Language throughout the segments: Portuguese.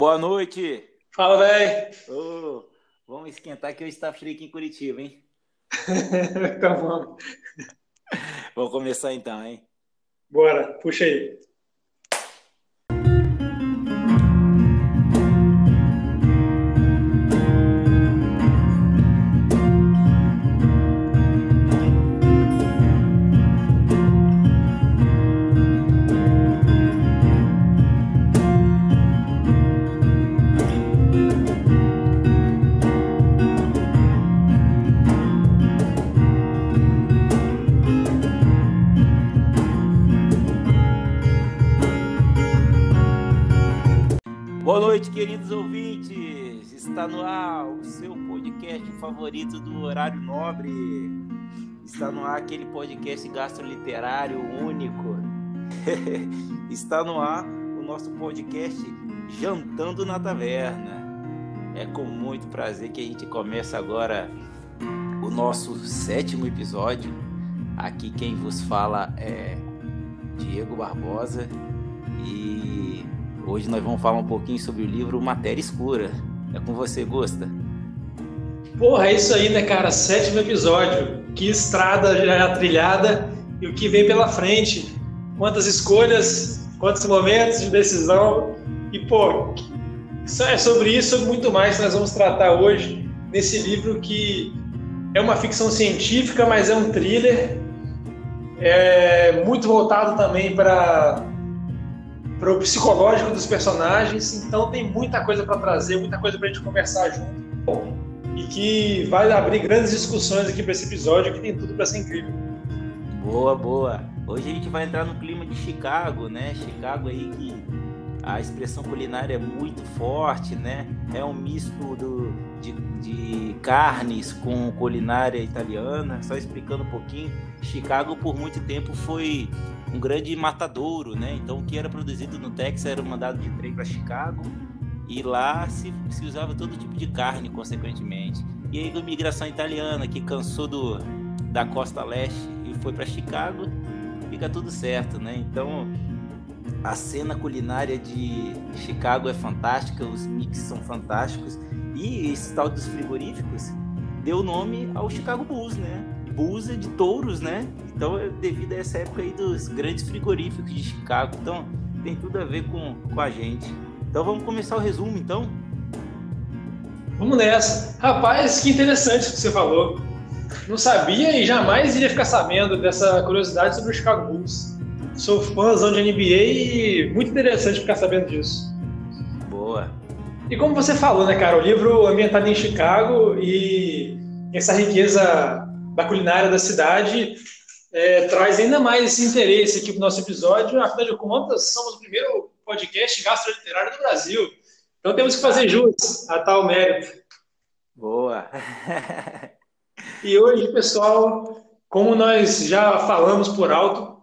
Boa noite. Fala, velho. Oh, vamos esquentar que hoje está frio aqui em Curitiba, hein? então vamos. Vamos começar então, hein? Bora, puxa aí. Queridos ouvintes. Está no ar o seu podcast favorito do horário nobre. Está no ar aquele podcast gastroliterário único. Está no ar o nosso podcast Jantando na Taverna. É com muito prazer que a gente começa agora o nosso sétimo episódio. Aqui quem vos fala é Diego Barbosa e Hoje nós vamos falar um pouquinho sobre o livro Matéria Escura. É com você, Gosta? Porra, é isso aí, né, cara? Sétimo episódio. Que estrada já trilhada e o que vem pela frente. Quantas escolhas, quantos momentos de decisão. E, pô, é sobre isso e muito mais que nós vamos tratar hoje nesse livro que é uma ficção científica, mas é um thriller. É muito voltado também para para o psicológico dos personagens. Então tem muita coisa para trazer, muita coisa para a gente conversar junto. E que vai abrir grandes discussões aqui para esse episódio, que tem tudo para ser incrível. Boa, boa. Hoje a gente vai entrar no clima de Chicago, né? Chicago aí que a expressão culinária é muito forte, né? É um misto do, de, de, carnes com culinária italiana. Só explicando um pouquinho, Chicago por muito tempo foi um grande matadouro, né? Então o que era produzido no Texas era mandado de trem para Chicago e lá se, se, usava todo tipo de carne, consequentemente. E aí a migração italiana que cansou do, da costa leste e foi para Chicago, fica tudo certo, né? Então a cena culinária de Chicago é fantástica, os mix são fantásticos e esse tal dos frigoríficos deu nome ao Chicago Bulls, né? Bulls é de touros, né? Então é devido a essa época aí dos grandes frigoríficos de Chicago. Então tem tudo a ver com, com a gente. Então vamos começar o resumo, então? Vamos nessa. Rapaz, que interessante o que você falou. Não sabia e jamais iria ficar sabendo dessa curiosidade sobre o Chicago Bulls. Sou fãzão de NBA e muito interessante ficar sabendo disso. Boa. E como você falou, né, cara, o livro ambientado em Chicago e essa riqueza da culinária da cidade é, traz ainda mais esse interesse aqui para o nosso episódio. Afinal de contas, somos o primeiro podcast gastroliterário do Brasil. Então temos que fazer jus a tal mérito. Boa! e hoje, pessoal, como nós já falamos por alto,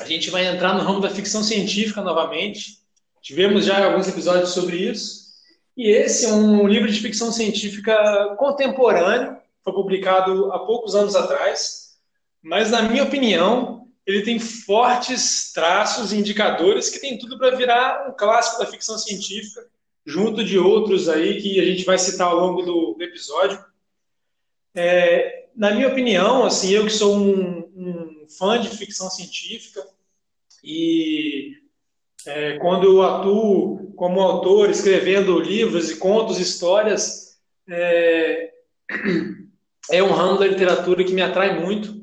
a gente vai entrar no ramo da ficção científica novamente. Tivemos já alguns episódios sobre isso. E esse é um livro de ficção científica contemporâneo, foi publicado há poucos anos atrás mas na minha opinião, ele tem fortes traços e indicadores que tem tudo para virar um clássico da ficção científica, junto de outros aí que a gente vai citar ao longo do, episódio. É, na minha opinião, assim, eu que sou um, um fã de ficção científica e é, quando eu atuo como autor, escrevendo livros e contos, histórias, é, é um ramo da literatura que me atrai muito.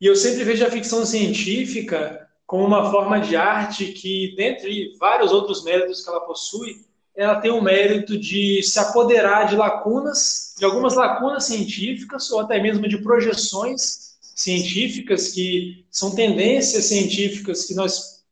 E eu sempre vejo a ficção científica como uma forma de arte que, dentre vários outros méritos que ela possui, ela tem o mérito de se apoderar de lacunas, de algumas lacunas científicas, ou até mesmo de projeções científicas, que são tendências científicas que nós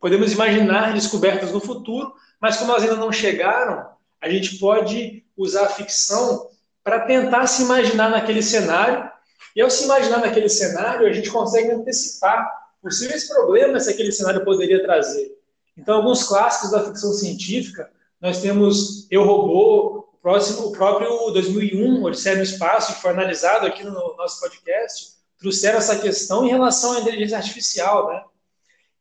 podemos imaginar descobertas no futuro, mas como elas ainda não chegaram, a gente pode usar a ficção para tentar se imaginar naquele cenário e ao se imaginar naquele cenário, a gente consegue antecipar possíveis problemas que aquele cenário poderia trazer. Então, alguns clássicos da ficção científica, nós temos Eu Robô, o, próximo, o próprio 2001, Odisseia no Espaço, que foi analisado aqui no nosso podcast, trouxeram essa questão em relação à inteligência artificial, né?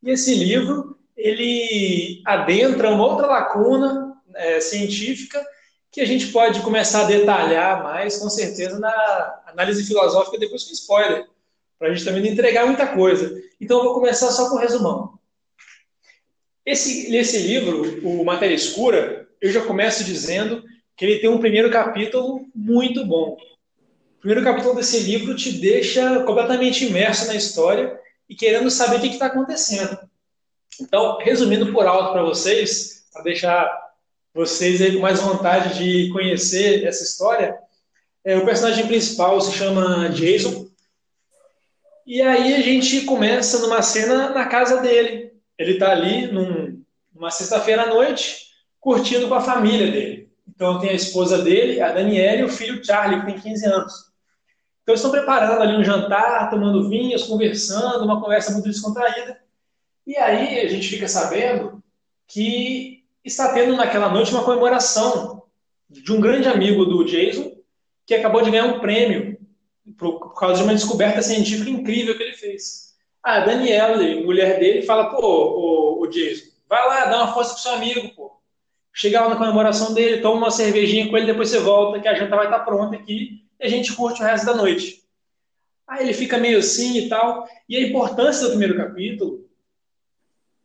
E esse livro, ele adentra uma outra lacuna é, científica que a gente pode começar a detalhar mais, com certeza, na análise filosófica depois com spoiler, para a gente também não entregar muita coisa. Então, eu vou começar só com o resumão. Esse, esse livro, o Matéria Escura, eu já começo dizendo que ele tem um primeiro capítulo muito bom. O primeiro capítulo desse livro te deixa completamente imerso na história e querendo saber o que está acontecendo. Então, resumindo por alto para vocês, para deixar vocês aí com mais vontade de conhecer essa história, é, o personagem principal se chama Jason. E aí a gente começa numa cena na casa dele. Ele está ali num, numa sexta-feira à noite, curtindo com a família dele. Então tem a esposa dele, a Daniela, e o filho Charlie, que tem 15 anos. Então estão preparando ali um jantar, tomando vinhos, conversando, uma conversa muito descontraída. E aí a gente fica sabendo que está tendo naquela noite uma comemoração de um grande amigo do Jason que acabou de ganhar um prêmio por, causa de uma descoberta científica incrível que ele fez. A Daniela, mulher dele, fala: pô, o, o Jason, vai lá, dá uma força pro seu amigo, pô. Chega lá na comemoração dele, toma uma cervejinha com ele, depois você volta, que a janta vai estar pronta aqui e a gente curte o resto da noite. Aí ele fica meio assim e tal. E a importância do primeiro capítulo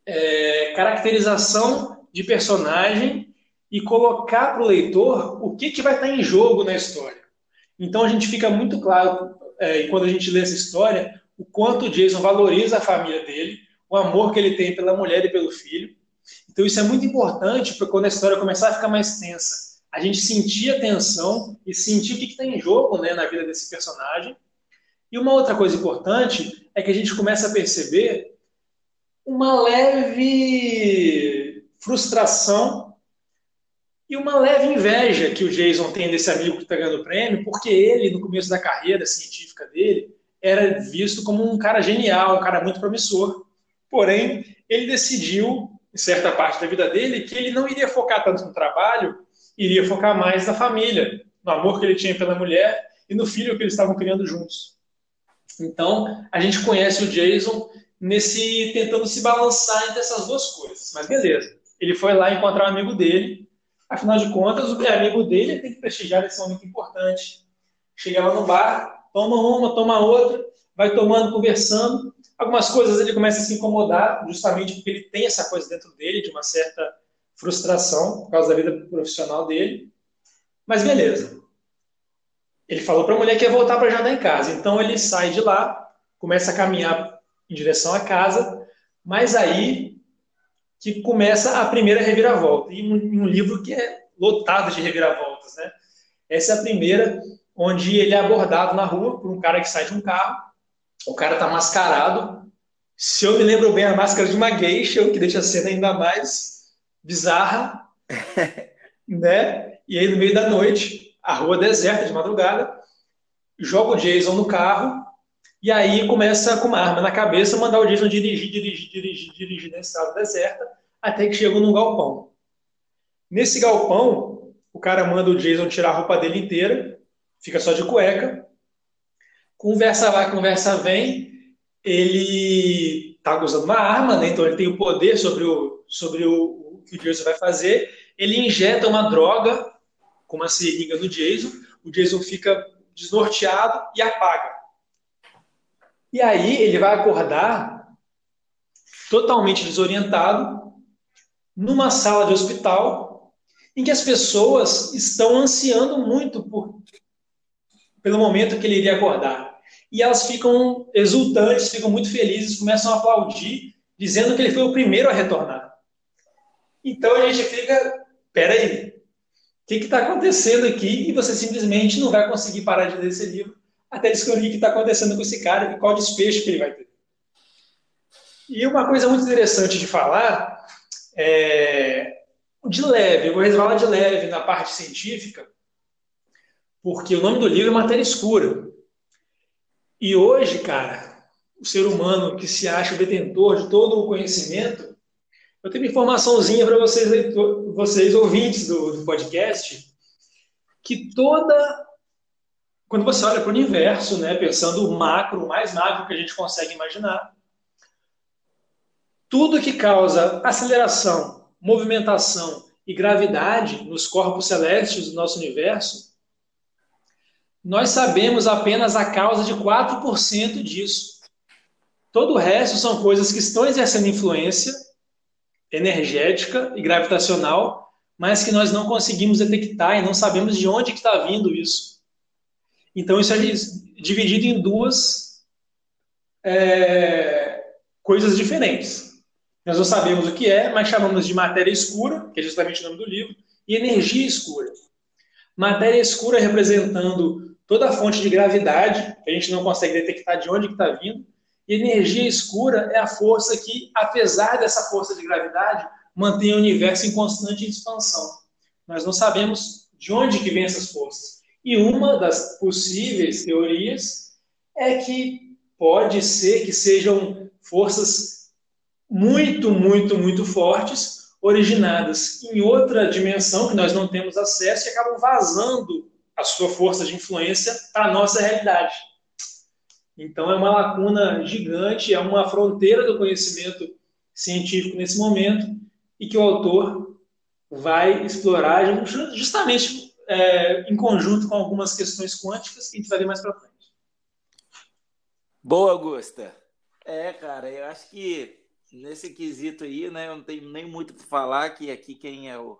é caracterização de personagem e colocar para o leitor o que, que vai estar em jogo na história. Então a gente fica muito claro, é, quando a gente lê essa história, o quanto o Jason valoriza a família dele, o amor que ele tem pela mulher e pelo filho. Então isso é muito importante para quando a história começar a ficar mais tensa, a gente sentir a tensão e sentir o que está em jogo né, na vida desse personagem. E uma outra coisa importante é que a gente começa a perceber uma leve frustração e uma leve inveja que o Jason tem desse amigo que está ganhando o prêmio, porque ele, no começo da carreira científica dele, era visto como um cara genial, um cara muito promissor. Porém, ele decidiu, em certa parte da vida dele, que ele não iria focar tanto no trabalho, iria focar mais na família, no amor que ele tinha pela mulher e no filho que eles estavam criando juntos. Então, a gente conhece o Jason nesse tentando se balançar entre essas duas coisas. Mas beleza. Ele foi lá encontrar um amigo dele. Afinal de contas, o amigo dele tem que prestigiar esse momento importante. Chega lá no bar, toma uma, toma outra, vai tomando, conversando. Algumas coisas ele começa a se incomodar, justamente porque ele tem essa coisa dentro dele, de uma certa frustração por causa da vida profissional dele. Mas beleza. Ele falou para a mulher que ia voltar para jantar em casa. Então ele sai de lá, começa a caminhar em direção à casa, mas aí que começa a primeira reviravolta. E um, um livro que é lotado de reviravoltas, né? Essa é a primeira, onde ele é abordado na rua por um cara que sai de um carro. O cara tá mascarado. Se eu me lembro bem, a máscara de uma geisha, o que deixa a cena ainda mais bizarra, né? E aí, no meio da noite, a rua deserta, de madrugada, joga o Jason no carro e aí começa com uma arma na cabeça mandar o Jason dirigir, dirigir, dirigir, dirigir nessa estrada deserta até que chega num galpão. Nesse galpão, o cara manda o Jason tirar a roupa dele inteira, fica só de cueca. Conversa vai, conversa vem. Ele tá usando uma arma, né? então ele tem o poder sobre o, sobre o, o que o Jason vai fazer. Ele injeta uma droga com uma seringa no Jason. O Jason fica desnorteado e apaga. E aí ele vai acordar totalmente desorientado numa sala de hospital em que as pessoas estão ansiando muito por, pelo momento que ele iria acordar. E elas ficam exultantes, ficam muito felizes, começam a aplaudir, dizendo que ele foi o primeiro a retornar. Então a gente fica, peraí, o que está acontecendo aqui? E você simplesmente não vai conseguir parar de ler esse livro até descobrir o que está acontecendo com esse cara e qual desfecho que ele vai ter. E uma coisa muito interessante de falar, é, de leve, eu vou resvalar de leve na parte científica, porque o nome do livro é Matéria Escura. E hoje, cara, o ser humano que se acha o detentor de todo o conhecimento, eu tenho uma informaçãozinha para vocês, vocês ouvintes do, do podcast, que toda quando você olha para o universo, né, pensando o macro, o mais macro que a gente consegue imaginar, tudo que causa aceleração, movimentação e gravidade nos corpos celestes do nosso universo, nós sabemos apenas a causa de 4% disso. Todo o resto são coisas que estão exercendo influência energética e gravitacional, mas que nós não conseguimos detectar e não sabemos de onde está vindo isso. Então, isso é dividido em duas é, coisas diferentes. Nós não sabemos o que é, mas chamamos de matéria escura, que é justamente o nome do livro, e energia escura. Matéria escura representando toda a fonte de gravidade, que a gente não consegue detectar de onde está vindo, e energia escura é a força que, apesar dessa força de gravidade, mantém o universo em constante expansão. Nós não sabemos de onde que vem essas forças. E uma das possíveis teorias é que pode ser que sejam forças muito, muito, muito fortes, originadas em outra dimensão que nós não temos acesso e acabam vazando a sua força de influência para a nossa realidade. Então é uma lacuna gigante, é uma fronteira do conhecimento científico nesse momento e que o autor vai explorar justamente é, em conjunto com algumas questões quânticas que a gente vai ver mais para frente. Boa, Augusta. É, cara, eu acho que nesse quesito aí, né, eu não tenho nem muito para falar, que aqui quem é o,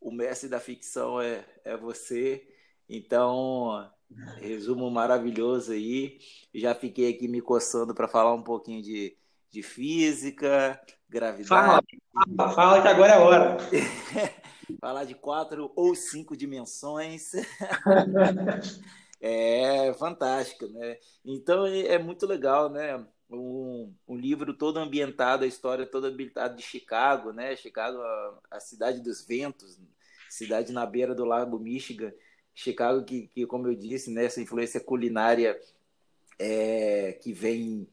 o mestre da ficção é, é você. Então, resumo maravilhoso aí. Já fiquei aqui me coçando para falar um pouquinho de, de física, gravidade. Fala, fala, fala que agora é a hora. falar de quatro ou cinco dimensões. é fantástico, né? Então é muito legal, né? Um, um, livro todo ambientado, a história toda ambientada de Chicago, né? Chicago, a, a, cidade dos ventos, cidade na beira do Lago Michigan. Chicago, que, que como eu disse, né, essa influência culinária é, que vem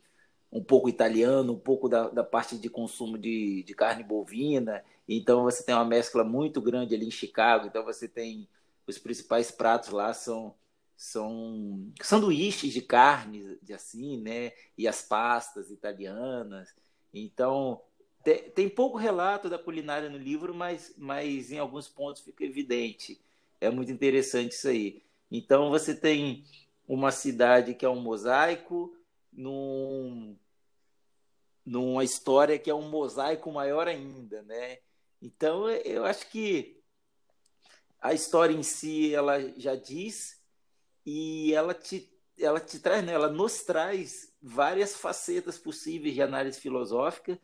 um pouco italiano, um pouco da, da parte de consumo de, de carne bovina. Então você tem uma mescla muito grande ali em Chicago. Então você tem os principais pratos lá são são sanduíches de carne, de assim, né? E as pastas italianas. Então tem, tem pouco relato da culinária no livro, mas, mas em alguns pontos fica evidente. É muito interessante isso aí. Então você tem uma cidade que é um mosaico, num, numa história que é um mosaico maior ainda, né? Então, eu acho que a história em si, ela já diz e ela te, ela te traz, né? ela nos traz várias facetas possíveis de análise filosófica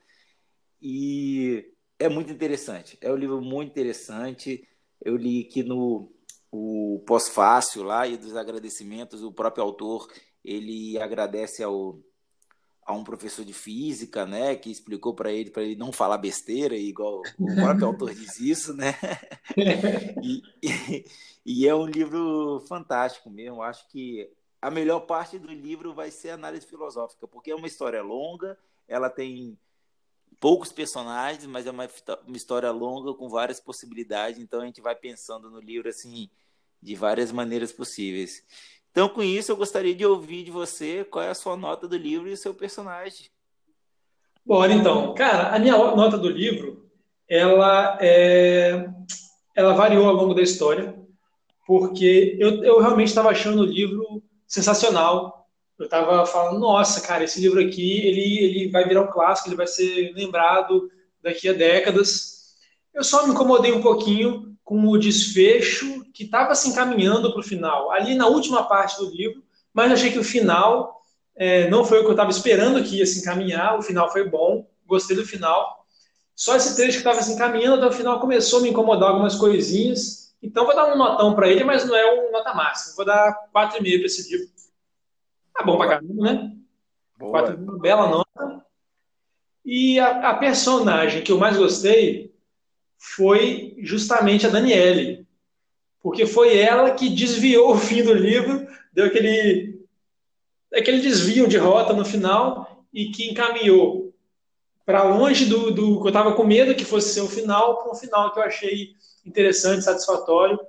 e é muito interessante. É um livro muito interessante. Eu li que no o pós-fácil lá e dos agradecimentos, o próprio autor ele agradece ao, a um professor de física, né, que explicou para ele para ele não falar besteira, igual o próprio autor diz isso, né? E, e, e, é um livro fantástico mesmo. Acho que a melhor parte do livro vai ser a análise filosófica, porque é uma história longa, ela tem poucos personagens, mas é uma, uma história longa com várias possibilidades. Então a gente vai pensando no livro assim de várias maneiras possíveis. Então, com isso, eu gostaria de ouvir de você qual é a sua nota do livro e o seu personagem. Bora, então. Cara, a minha nota do livro, ela, é... ela variou ao longo da história, porque eu, eu realmente estava achando o livro sensacional. Eu estava falando, nossa, cara, esse livro aqui, ele, ele vai virar um clássico, ele vai ser lembrado daqui a décadas. Eu só me incomodei um pouquinho com o desfecho que estava se encaminhando para o final, ali na última parte do livro, mas achei que o final é, não foi o que eu estava esperando que ia se encaminhar, o final foi bom, gostei do final. Só esse trecho que estava se encaminhando até o final começou a me incomodar algumas coisinhas, então vou dar um notão para ele, mas não é um nota máxima, vou dar 4,5 para esse livro. Tá bom para caramba, né? Boa. 4,5, bela nota. E a, a personagem que eu mais gostei foi justamente a Daniele, porque foi ela que desviou o fim do livro, deu aquele, aquele desvio de rota no final e que encaminhou para longe do, do que eu estava com medo que fosse ser o final, para um final que eu achei interessante, satisfatório.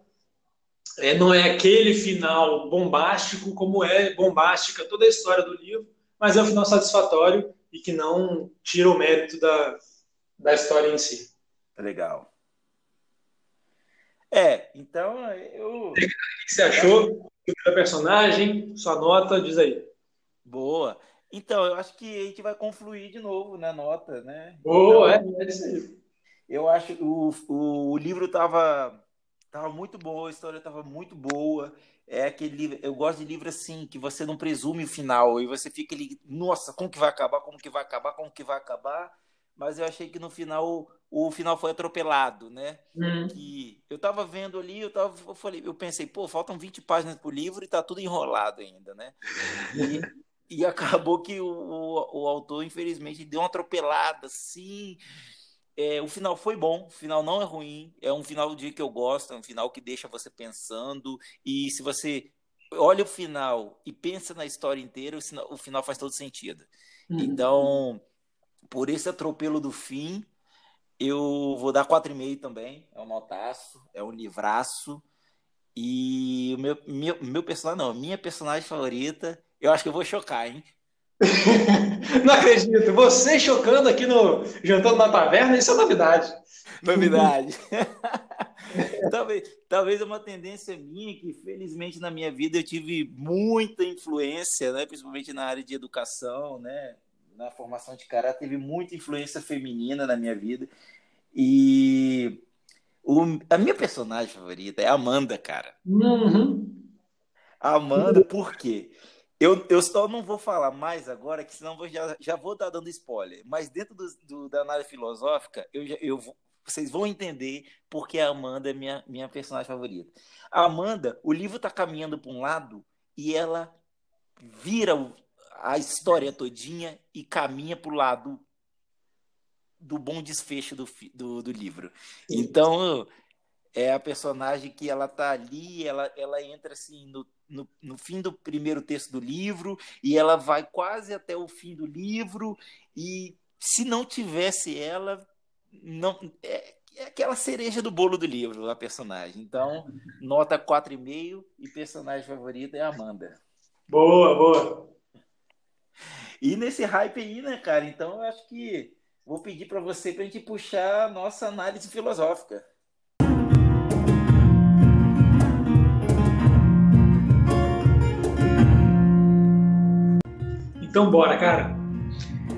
É, não é aquele final bombástico como é bombástica toda a história do livro, mas é um final satisfatório e que não tira o mérito da, da história em si. Legal. Então, eu. O que você achou do personagem? Sua nota, diz aí. Boa. Então, eu acho que a gente vai confluir de novo na nota, né? Boa, então, é, é isso aí. Eu acho que o, o, o livro tava, tava muito bom, a história tava muito boa. É aquele livro, eu gosto de livro assim, que você não presume o final, e você fica ali, nossa, como que vai acabar, como que vai acabar, como que vai acabar mas eu achei que no final o final foi atropelado, né? Hum. Que eu tava vendo ali, eu tava, eu falei, eu pensei, pô, faltam 20 páginas pro livro e tá tudo enrolado ainda, né? E, e acabou que o, o, o, autor, infelizmente, deu uma atropelada, assim. É, o final foi bom, o final não é ruim, é um final de que eu gosto, é um final que deixa você pensando, e se você olha o final e pensa na história inteira, o final faz todo sentido. Hum. Então, por esse atropelo do fim, eu vou dar 4,5 também. É um notaço, é um livraço. E o meu, meu, meu personagem, não, minha personagem favorita, eu acho que eu vou chocar, hein? não acredito. Você chocando aqui no Jantando na Taverna, isso é novidade. Novidade. talvez, talvez é uma tendência minha que, felizmente, na minha vida eu tive muita influência, né? principalmente na área de educação, né? Na formação de caráter, teve muita influência feminina na minha vida. E o, a minha personagem favorita é a Amanda, cara. Uhum. Amanda, por quê? Eu, eu só não vou falar mais agora, que senão vou, já, já vou estar dando spoiler. Mas dentro do, do da análise filosófica, eu, eu, vocês vão entender porque a Amanda é minha, minha personagem favorita. A Amanda, o livro está caminhando para um lado e ela vira a história todinha e caminha para o lado do bom desfecho do, do, do livro. Sim. Então, é a personagem que ela tá ali, ela, ela entra assim no, no, no, fim do primeiro texto do livro e ela vai quase até o fim do livro e se não tivesse ela, não é, é aquela cereja do bolo do livro, a personagem. Então, nota 4,5 e personagem favorita é a Amanda. Boa, boa. E nesse hype aí, né, cara? Então eu acho que vou pedir para você para a gente puxar a nossa análise filosófica. Então bora, cara.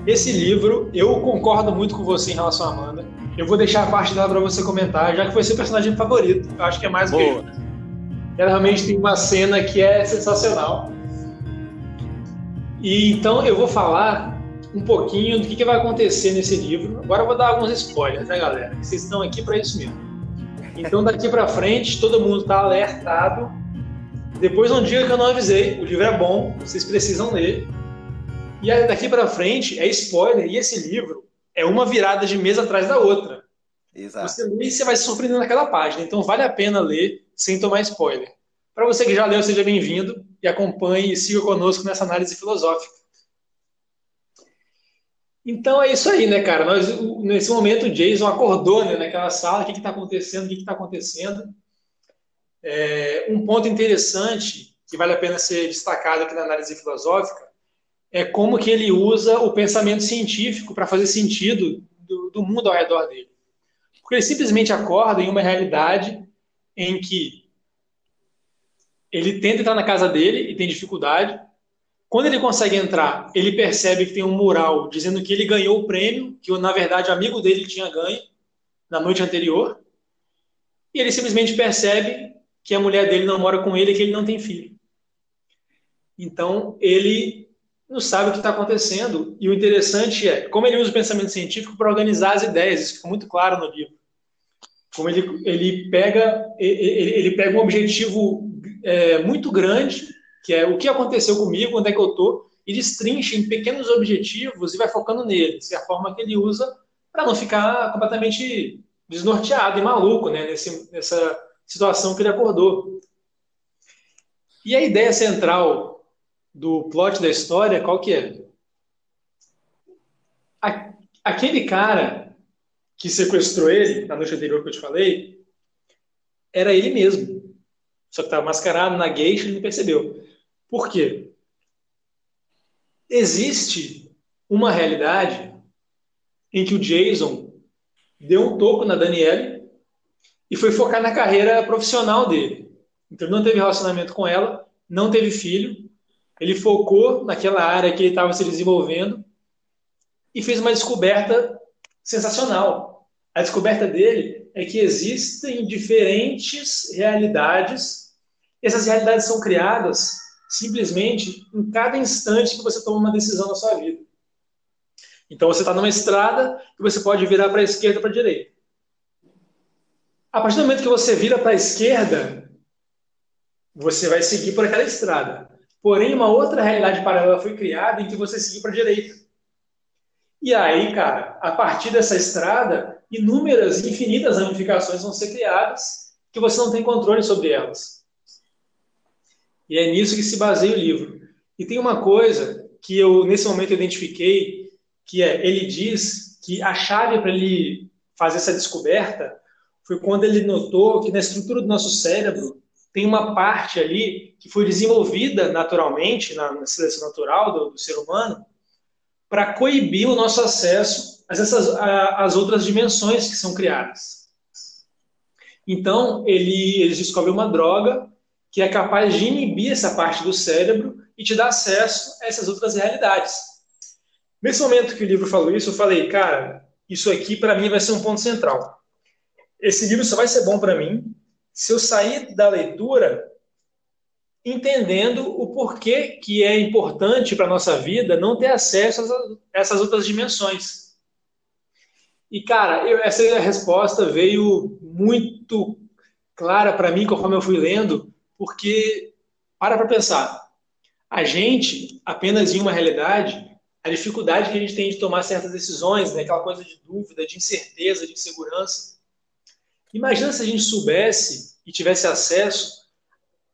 Esse livro, eu concordo muito com você em relação à Amanda. Eu vou deixar a parte dela para você comentar, já que foi seu personagem favorito. Eu acho que é mais do que. Ela realmente tem uma cena que é sensacional. E então eu vou falar um pouquinho do que, que vai acontecer nesse livro. Agora eu vou dar alguns spoilers, né, galera? Vocês estão aqui para isso mesmo. Então daqui para frente todo mundo está alertado. Depois não diga que eu não avisei. O livro é bom, vocês precisam ler. E daqui para frente é spoiler e esse livro é uma virada de mesa atrás da outra. Exato. Você lê e você vai se surpreender naquela página. Então vale a pena ler sem tomar spoiler. Para você que já leu, seja bem-vindo e acompanhe e siga conosco nessa análise filosófica. Então é isso aí, né, cara? Nós, nesse momento o Jason acordou né, naquela sala, o que está acontecendo, o que está acontecendo. É, um ponto interessante que vale a pena ser destacado aqui na análise filosófica é como que ele usa o pensamento científico para fazer sentido do, do mundo ao redor dele. Porque ele simplesmente acorda em uma realidade em que ele tenta entrar na casa dele e tem dificuldade. Quando ele consegue entrar, ele percebe que tem um mural dizendo que ele ganhou o prêmio, que na verdade o amigo dele tinha ganho na noite anterior. E ele simplesmente percebe que a mulher dele não mora com ele e que ele não tem filho. Então, ele não sabe o que está acontecendo. E o interessante é como ele usa o pensamento científico para organizar as ideias. Isso fica muito claro no livro. Como ele, ele, pega, ele, ele pega um objetivo é, muito grande, que é o que aconteceu comigo, onde é que eu estou, e destrincha em pequenos objetivos e vai focando neles. É a forma que ele usa para não ficar completamente desnorteado e maluco né, nesse, nessa situação que ele acordou. E a ideia central do plot da história, qual que é? Aquele cara que sequestrou ele, na noite anterior que eu te falei, era ele mesmo. Só que estava mascarado na gueixa e não percebeu. Por quê? Existe uma realidade em que o Jason deu um toco na Danielle e foi focar na carreira profissional dele. Então ele não teve relacionamento com ela, não teve filho, ele focou naquela área que ele estava se desenvolvendo e fez uma descoberta sensacional. A descoberta dele é que existem diferentes realidades, essas realidades são criadas simplesmente em cada instante que você toma uma decisão na sua vida. Então você está numa estrada e você pode virar para a esquerda ou para a direita. A partir do momento que você vira para a esquerda, você vai seguir por aquela estrada. Porém, uma outra realidade paralela foi criada em que você seguir para a direita. E aí, cara, a partir dessa estrada, inúmeras, infinitas ramificações vão ser criadas que você não tem controle sobre elas. E é nisso que se baseia o livro. E tem uma coisa que eu, nesse momento, identifiquei, que é, ele diz que a chave para ele fazer essa descoberta foi quando ele notou que na estrutura do nosso cérebro tem uma parte ali que foi desenvolvida naturalmente, na, na seleção natural do, do ser humano, para coibir o nosso acesso a essas, às outras dimensões que são criadas. Então, ele, ele descobre uma droga que é capaz de inibir essa parte do cérebro e te dar acesso a essas outras realidades. Nesse momento que o livro falou isso, eu falei, cara, isso aqui para mim vai ser um ponto central. Esse livro só vai ser bom para mim se eu sair da leitura entendendo o porquê que é importante para a nossa vida não ter acesso a essas outras dimensões. E, cara, eu, essa resposta veio muito clara para mim conforme eu fui lendo, porque, para para pensar, a gente, apenas em uma realidade, a dificuldade que a gente tem de tomar certas decisões, né? aquela coisa de dúvida, de incerteza, de insegurança. Imagina se a gente soubesse e tivesse acesso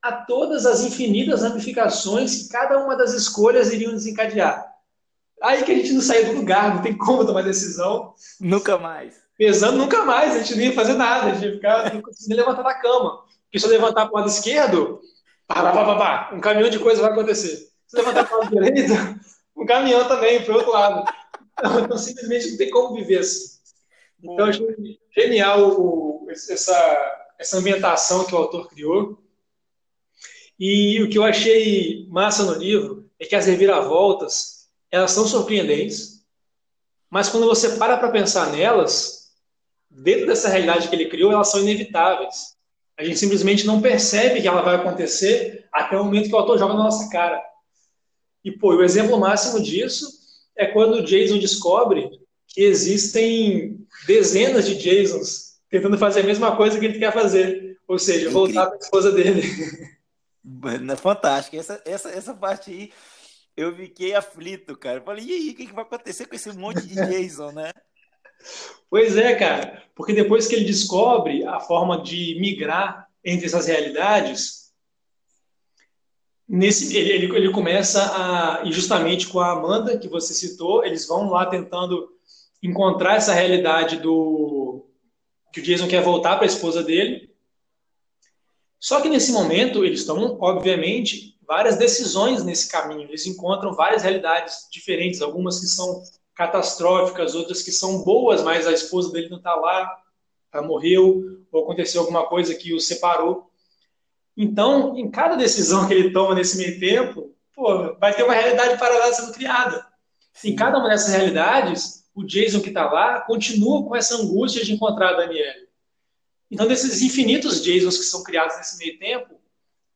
a todas as infinitas ramificações que cada uma das escolhas iriam desencadear. Aí que a gente não saía do lugar, não tem como tomar decisão. Nunca mais. Pesando nunca mais, a gente não ia fazer nada, a gente ia ficar, não conseguia levantar da cama. Porque se eu levantar para o lado esquerdo, pá, pá, pá, pá, um caminhão de coisa vai acontecer. Se eu levantar para o lado direito, um caminhão também para o outro lado. Então, então, simplesmente não tem como viver assim. Então, eu achei genial o, essa, essa ambientação que o autor criou. E o que eu achei massa no livro é que as reviravoltas, elas são surpreendentes, mas quando você para para pensar nelas, dentro dessa realidade que ele criou, elas são inevitáveis. A gente simplesmente não percebe que ela vai acontecer até o momento que o autor joga na nossa cara. E, pô, o exemplo máximo disso é quando o Jason descobre que existem dezenas de Jasons tentando fazer a mesma coisa que ele quer fazer, ou seja, voltar para a esposa dele. Fantástico. Essa, essa, essa parte aí eu fiquei aflito, cara. falei, e aí, o que, que vai acontecer com esse monte de Jason, né? Pois é, cara. Porque depois que ele descobre a forma de migrar entre essas realidades, nesse ele, ele, ele começa a. E justamente com a Amanda, que você citou, eles vão lá tentando encontrar essa realidade do, que o Jason quer voltar para a esposa dele. Só que nesse momento eles tomam, obviamente, várias decisões nesse caminho. Eles encontram várias realidades diferentes, algumas que são catastróficas, outras que são boas, mas a esposa dele não está lá, ela morreu, ou aconteceu alguma coisa que o separou. Então, em cada decisão que ele toma nesse meio tempo, pô, vai ter uma realidade paralela sendo criada. Em cada uma dessas realidades, o Jason que está lá continua com essa angústia de encontrar a Danielle. Então, desses infinitos Jasons que são criados nesse meio tempo,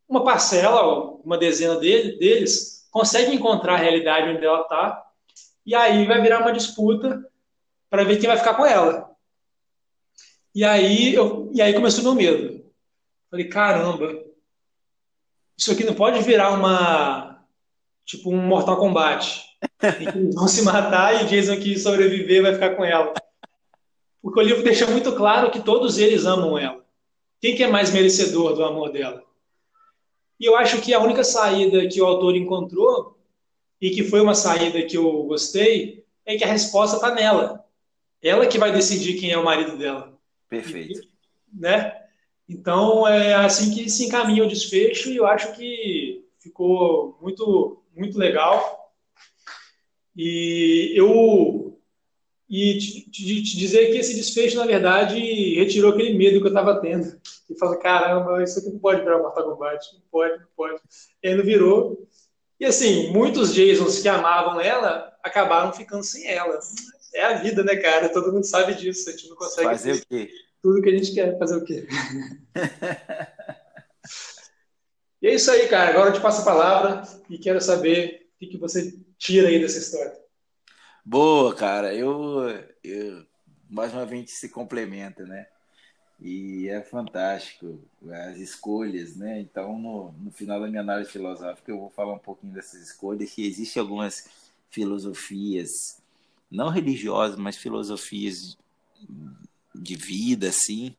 uma parcela, uma dezena dele, deles, consegue encontrar a realidade onde ela está, e aí vai virar uma disputa para ver quem vai ficar com ela. E aí, eu, e aí começou meu medo. Falei, caramba, isso aqui não pode virar uma, tipo, um Mortal Kombat eles vão se matar e Jason que sobreviver vai ficar com ela. Porque o livro deixa muito claro que todos eles amam ela. Quem que é mais merecedor do amor dela? E eu acho que a única saída que o autor encontrou, e que foi uma saída que eu gostei, é que a resposta está nela. Ela que vai decidir quem é o marido dela. Perfeito. E, né? Então, é assim que se encaminha o desfecho, e eu acho que ficou muito, muito legal. E eu, e te, te, te, dizer que esse desfecho, na verdade, retirou aquele medo que eu estava tendo. E falou, caramba, isso aqui não pode virar Mortal Kombat, não pode, não pode. E aí não virou. E assim, muitos Jasons que amavam ela acabaram ficando sem ela. É a vida, né, cara? Todo mundo sabe disso. A gente não consegue fazer o quê? Tudo que a gente quer fazer o quê? e é isso aí, cara. Agora eu te passo a palavra e quero saber o que você tira aí dessa história. Boa, cara. Eu, eu mais uma vez se complementa, né? E é fantástico as escolhas, né? Então, no, no final da minha análise filosófica, eu vou falar um pouquinho dessas escolhas, que existem algumas filosofias, não religiosas, mas filosofias de vida, assim,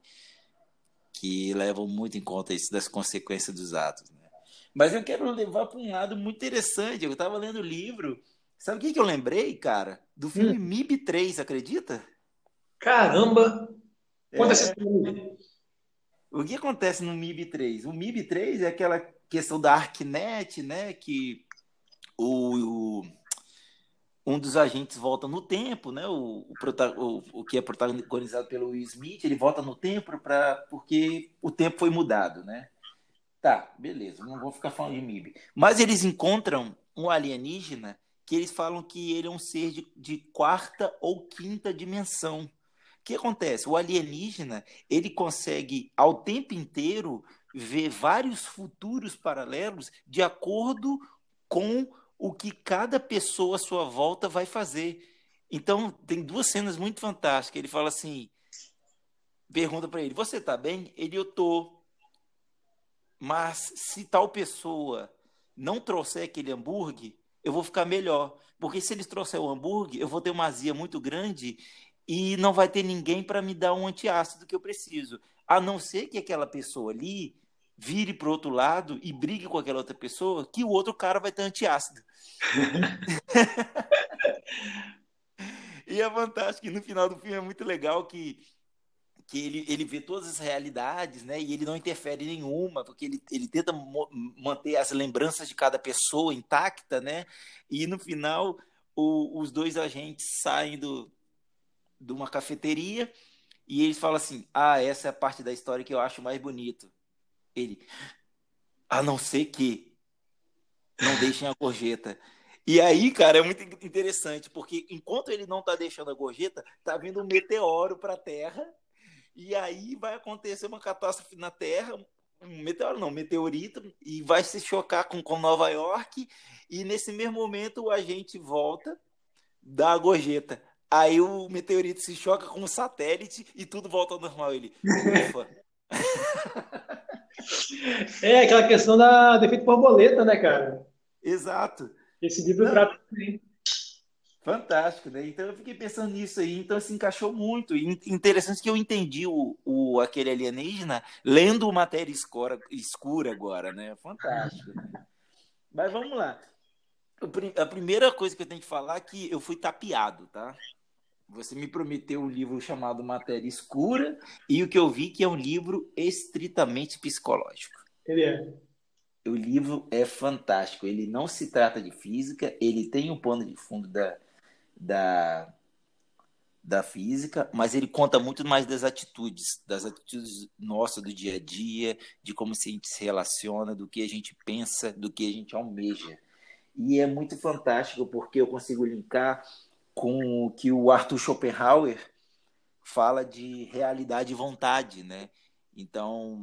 que levam muito em conta isso das consequências dos atos. Né? Mas eu quero levar para um lado muito interessante. Eu estava lendo o livro Sabe o que, que eu lembrei, cara? Do filme hum. MIB 3, acredita? Caramba! Conta é... O que acontece no MIB 3? O MIB 3 é aquela questão da Arquinet, né? Que o, o, um dos agentes volta no tempo, né? O, o, o, que é protagonizado pelo Will Smith, ele volta no tempo pra, porque o tempo foi mudado, né? Tá, beleza, não vou ficar falando de MIB. Mas eles encontram um alienígena que eles falam que ele é um ser de, de quarta ou quinta dimensão. O que acontece? O alienígena ele consegue ao tempo inteiro ver vários futuros paralelos de acordo com o que cada pessoa à sua volta vai fazer. Então, tem duas cenas muito fantásticas. Ele fala assim: pergunta para ele, você está bem? Ele, eu tô. Mas se tal pessoa não trouxer aquele hambúrguer, eu vou ficar melhor. Porque se eles trouxerem o hambúrguer, eu vou ter uma azia muito grande e não vai ter ninguém para me dar um antiácido que eu preciso. A não ser que aquela pessoa ali vire para o outro lado e brigue com aquela outra pessoa, que o outro cara vai ter antiácido. e é fantástico que no final do filme é muito legal que que ele, ele vê todas as realidades, né? E ele não interfere em nenhuma, porque ele, ele tenta manter as lembranças de cada pessoa intacta, né? E no final, o, os dois agentes saem do, de uma cafeteria e eles falam assim: Ah, essa é a parte da história que eu acho mais bonito. Ele, a não ser que não deixem a gorjeta. E aí, cara, é muito interessante, porque enquanto ele não está deixando a gorjeta, tá vindo um meteoro para a Terra e aí vai acontecer uma catástrofe na Terra, um meteoro não, um meteorito, e vai se chocar com, com Nova York, e nesse mesmo momento o agente volta da gorjeta. Aí o meteorito se choca com o satélite e tudo volta ao normal. Ele, ufa. É aquela questão da defeito borboleta, né, cara? Exato. Esse livro Não. trata também. Fantástico, né? Então eu fiquei pensando nisso aí, então se encaixou muito. E interessante que eu entendi o, o aquele alienígena lendo matéria escura, escura agora, né? Fantástico. Né? Mas vamos lá. A primeira coisa que eu tenho que falar é que eu fui tapeado, tá? Você me prometeu um livro chamado Matéria Escura e o que eu vi que é um livro estritamente psicológico. Ele é. O livro é fantástico. Ele não se trata de física, ele tem um pano de fundo da, da, da física, mas ele conta muito mais das atitudes, das atitudes nossas do dia a dia, de como a gente se relaciona, do que a gente pensa, do que a gente almeja. E é muito fantástico porque eu consigo linkar com o que o Arthur Schopenhauer fala de realidade e vontade, né? Então,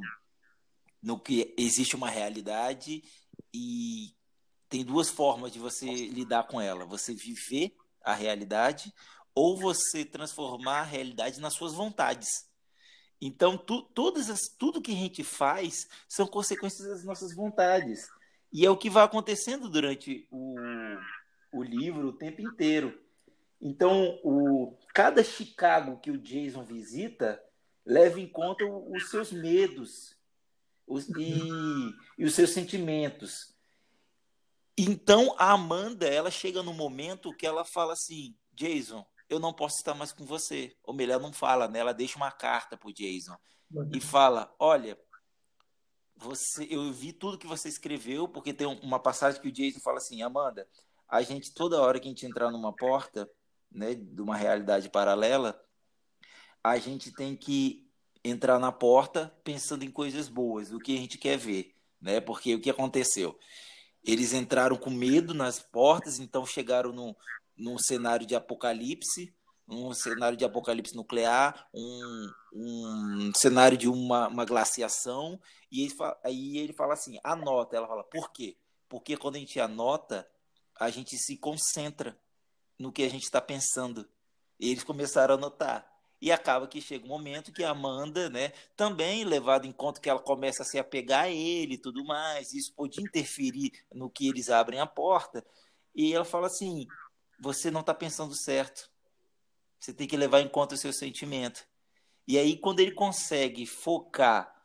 no que existe uma realidade e tem duas formas de você lidar com ela: você viver a realidade ou você transformar a realidade nas suas vontades. Então, tu, todas as, tudo que a gente faz são consequências das nossas vontades. E é o que vai acontecendo durante o, o livro o tempo inteiro. Então, o, cada Chicago que o Jason visita leva em conta os seus medos os, e, e os seus sentimentos. Então a Amanda, ela chega no momento que ela fala assim: Jason, eu não posso estar mais com você. Ou melhor, não fala, né? Ela deixa uma carta pro Jason e fala: Olha, você, eu vi tudo que você escreveu, porque tem uma passagem que o Jason fala assim: Amanda, a gente toda hora que a gente entrar numa porta, né, de uma realidade paralela, a gente tem que entrar na porta pensando em coisas boas, o que a gente quer ver, né? Porque o que aconteceu? Eles entraram com medo nas portas, então chegaram num, num cenário de apocalipse, um cenário de apocalipse nuclear, um, um cenário de uma, uma glaciação, e ele aí ele fala assim, anota, ela fala, por quê? Porque quando a gente anota, a gente se concentra no que a gente está pensando. E eles começaram a anotar. E acaba que chega um momento que a Amanda, né, também levado em conta que ela começa a se apegar a ele e tudo mais, isso pode interferir no que eles abrem a porta. E ela fala assim: você não está pensando certo. Você tem que levar em conta o seu sentimento. E aí, quando ele consegue focar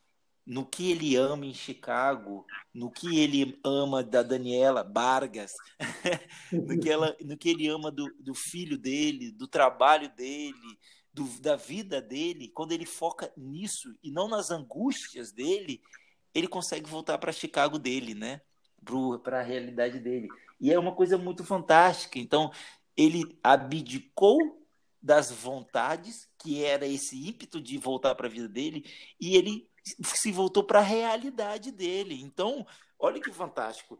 no que ele ama em Chicago, no que ele ama da Daniela Vargas, no, que no que ele ama do, do filho dele, do trabalho dele, do, da vida dele, quando ele foca nisso e não nas angústias dele, ele consegue voltar para Chicago dele, né? Para a realidade dele. E é uma coisa muito fantástica. Então, ele abdicou das vontades, que era esse ímpeto de voltar para a vida dele, e ele se voltou para a realidade dele. Então, olha que fantástico.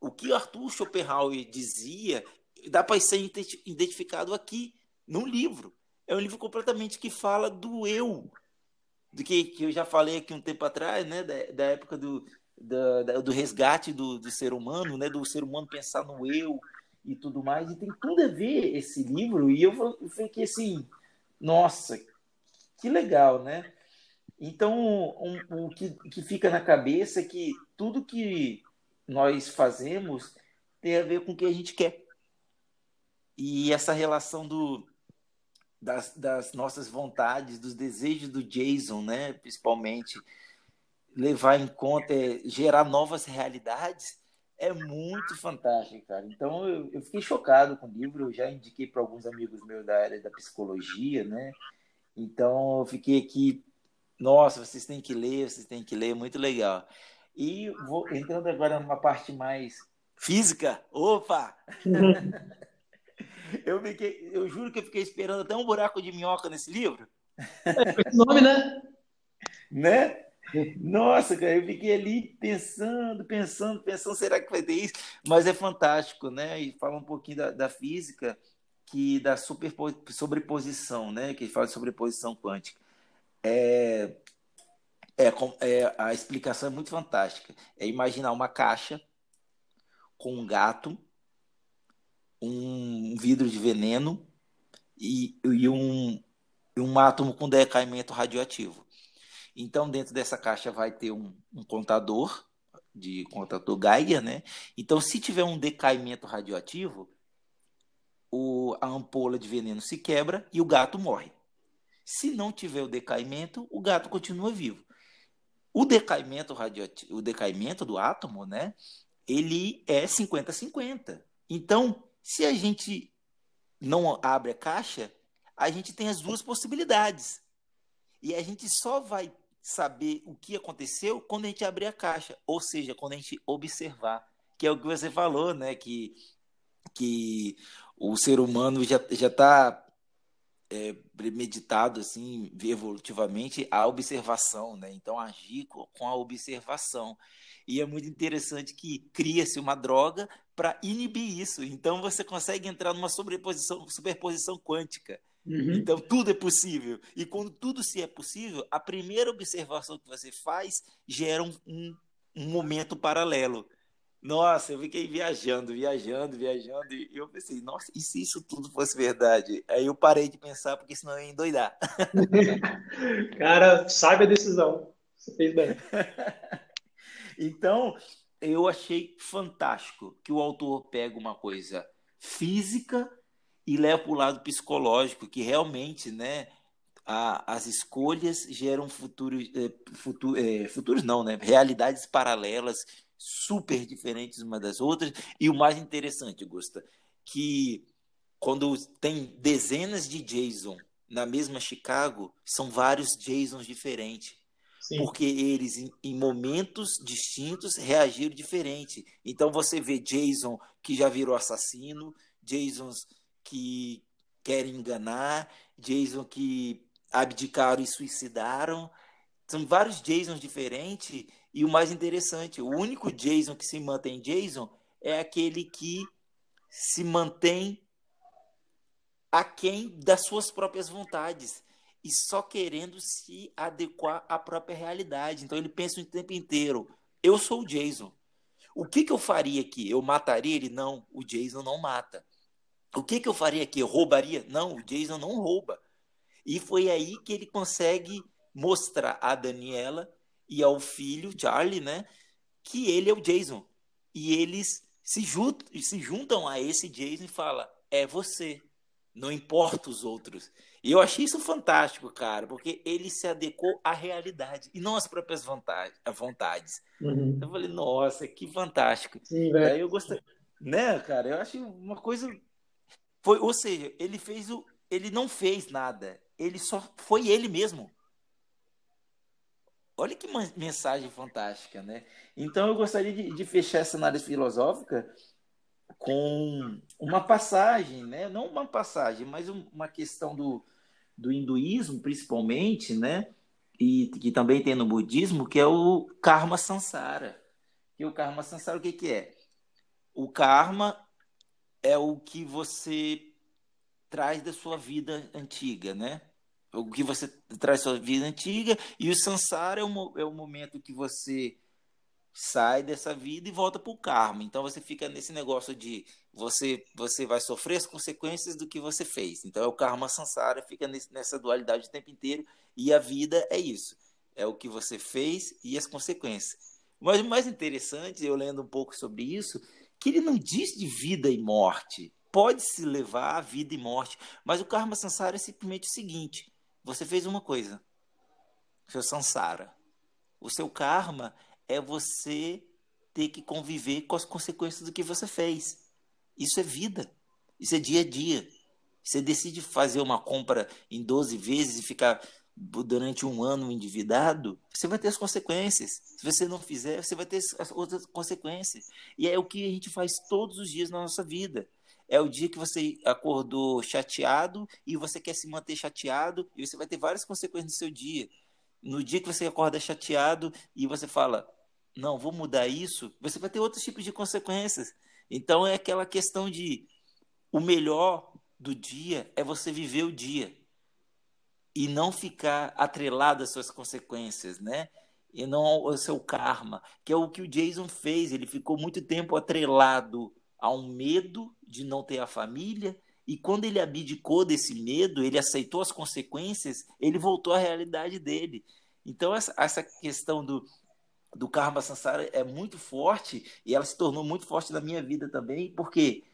O que Arthur Schopenhauer dizia dá para ser identificado aqui no livro. É um livro completamente que fala do eu, do que, que eu já falei aqui um tempo atrás, né, da, da época do, da, do resgate do, do ser humano, né, do ser humano pensar no eu, e tudo mais, e tem tudo a ver esse livro, e eu fiquei assim, nossa, que legal, né? Então, um, o que, que fica na cabeça é que tudo que nós fazemos tem a ver com o que a gente quer. E essa relação do, das, das nossas vontades, dos desejos do Jason, né, principalmente, levar em conta, é, gerar novas realidades, é muito fantástico, cara. Então eu, eu fiquei chocado com o livro, eu já indiquei para alguns amigos meus da área da psicologia, né? Então eu fiquei aqui, nossa, vocês têm que ler, vocês têm que ler, muito legal. E vou entrando agora numa parte mais física. Opa! eu fiquei, eu juro que eu fiquei esperando até um buraco de minhoca nesse livro. É, nome, né? né? Nossa, cara, eu fiquei ali pensando, pensando, pensando, será que vai ter isso? Mas é fantástico, né? E fala um pouquinho da, da física, que da sobreposição, né? Que fala de sobreposição quântica. É, é, é, a explicação é muito fantástica. É imaginar uma caixa com um gato, um vidro de veneno e, e um, um átomo com decaimento radioativo. Então, dentro dessa caixa vai ter um, um contador, de contador Geiger, né? Então, se tiver um decaimento radioativo, o, a ampola de veneno se quebra e o gato morre. Se não tiver o decaimento, o gato continua vivo. O decaimento radioativo, o decaimento do átomo, né? Ele é 50-50. Então, se a gente não abre a caixa, a gente tem as duas possibilidades. E a gente só vai saber o que aconteceu quando a gente abrir a caixa, ou seja, quando a gente observar, que é o que você falou, né? Que, que o ser humano já já está é, meditado assim evolutivamente a observação, né? Então agir com a observação e é muito interessante que cria-se uma droga para inibir isso. Então você consegue entrar numa sobreposição, superposição quântica. Uhum. Então, tudo é possível. E quando tudo se é possível, a primeira observação que você faz gera um, um, um momento paralelo. Nossa, eu fiquei viajando, viajando, viajando, e eu pensei, nossa, e se isso tudo fosse verdade? Aí eu parei de pensar, porque senão eu ia endoidar. Cara, sabe a decisão. Você fez bem. então, eu achei fantástico que o autor pega uma coisa física e leva para o lado psicológico, que realmente, né, a, as escolhas geram futuros, é, futuro, é, futuros não, né, realidades paralelas super diferentes uma das outras. E o mais interessante, Gusta, que quando tem dezenas de Jason na mesma Chicago, são vários Jasons diferentes. Sim. Porque eles, em, em momentos distintos, reagiram diferente. Então você vê Jason que já virou assassino, Jasons que querem enganar, Jason que abdicaram e suicidaram. São vários Jasons diferentes e o mais interessante, o único Jason que se mantém Jason é aquele que se mantém aquém das suas próprias vontades e só querendo se adequar à própria realidade. Então ele pensa o tempo inteiro: eu sou o Jason. O que, que eu faria aqui? Eu mataria ele? Não, o Jason não mata. O que, que eu faria aqui? Eu roubaria? Não, o Jason não rouba. E foi aí que ele consegue mostrar a Daniela e ao filho, Charlie, né, que ele é o Jason. E eles se juntam, se juntam a esse Jason e falam: é você, não importa os outros. E eu achei isso fantástico, cara, porque ele se adequou à realidade e não às próprias vontades. Uhum. Eu falei, nossa, que fantástico. Sim, Aí eu gostei, né, cara? Eu achei uma coisa. Foi, ou seja, ele fez o. Ele não fez nada. Ele só foi ele mesmo. Olha que mensagem fantástica, né? Então eu gostaria de, de fechar essa análise filosófica com uma passagem, né? Não uma passagem, mas uma questão do, do hinduísmo, principalmente, né? E que também tem no budismo, que é o karma sansara. Que o karma sansara o que, que é? O karma é o que você traz da sua vida antiga, né? O que você traz sua vida antiga e o sansara é o, é o momento que você sai dessa vida e volta para o karma. Então você fica nesse negócio de você você vai sofrer as consequências do que você fez. Então é o karma sansara, fica nesse, nessa dualidade o tempo inteiro e a vida é isso. É o que você fez e as consequências. Mas o mais interessante, eu lendo um pouco sobre isso, que ele não diz de vida e morte. Pode se levar a vida e morte, mas o karma sansara é simplesmente o seguinte: você fez uma coisa, seu sansara. O seu karma é você ter que conviver com as consequências do que você fez. Isso é vida. Isso é dia a dia. Você decide fazer uma compra em 12 vezes e ficar durante um ano endividado, você vai ter as consequências. Se você não fizer, você vai ter as outras consequências. E é o que a gente faz todos os dias na nossa vida. É o dia que você acordou chateado e você quer se manter chateado e você vai ter várias consequências no seu dia. No dia que você acorda chateado e você fala, não, vou mudar isso, você vai ter outros tipos de consequências. Então é aquela questão de o melhor do dia é você viver o dia e não ficar atrelado às suas consequências, né? E não ao seu karma, que é o que o Jason fez. Ele ficou muito tempo atrelado a um medo de não ter a família, e quando ele abdicou desse medo, ele aceitou as consequências, ele voltou à realidade dele. Então, essa, essa questão do, do karma sansara é muito forte e ela se tornou muito forte na minha vida também, porque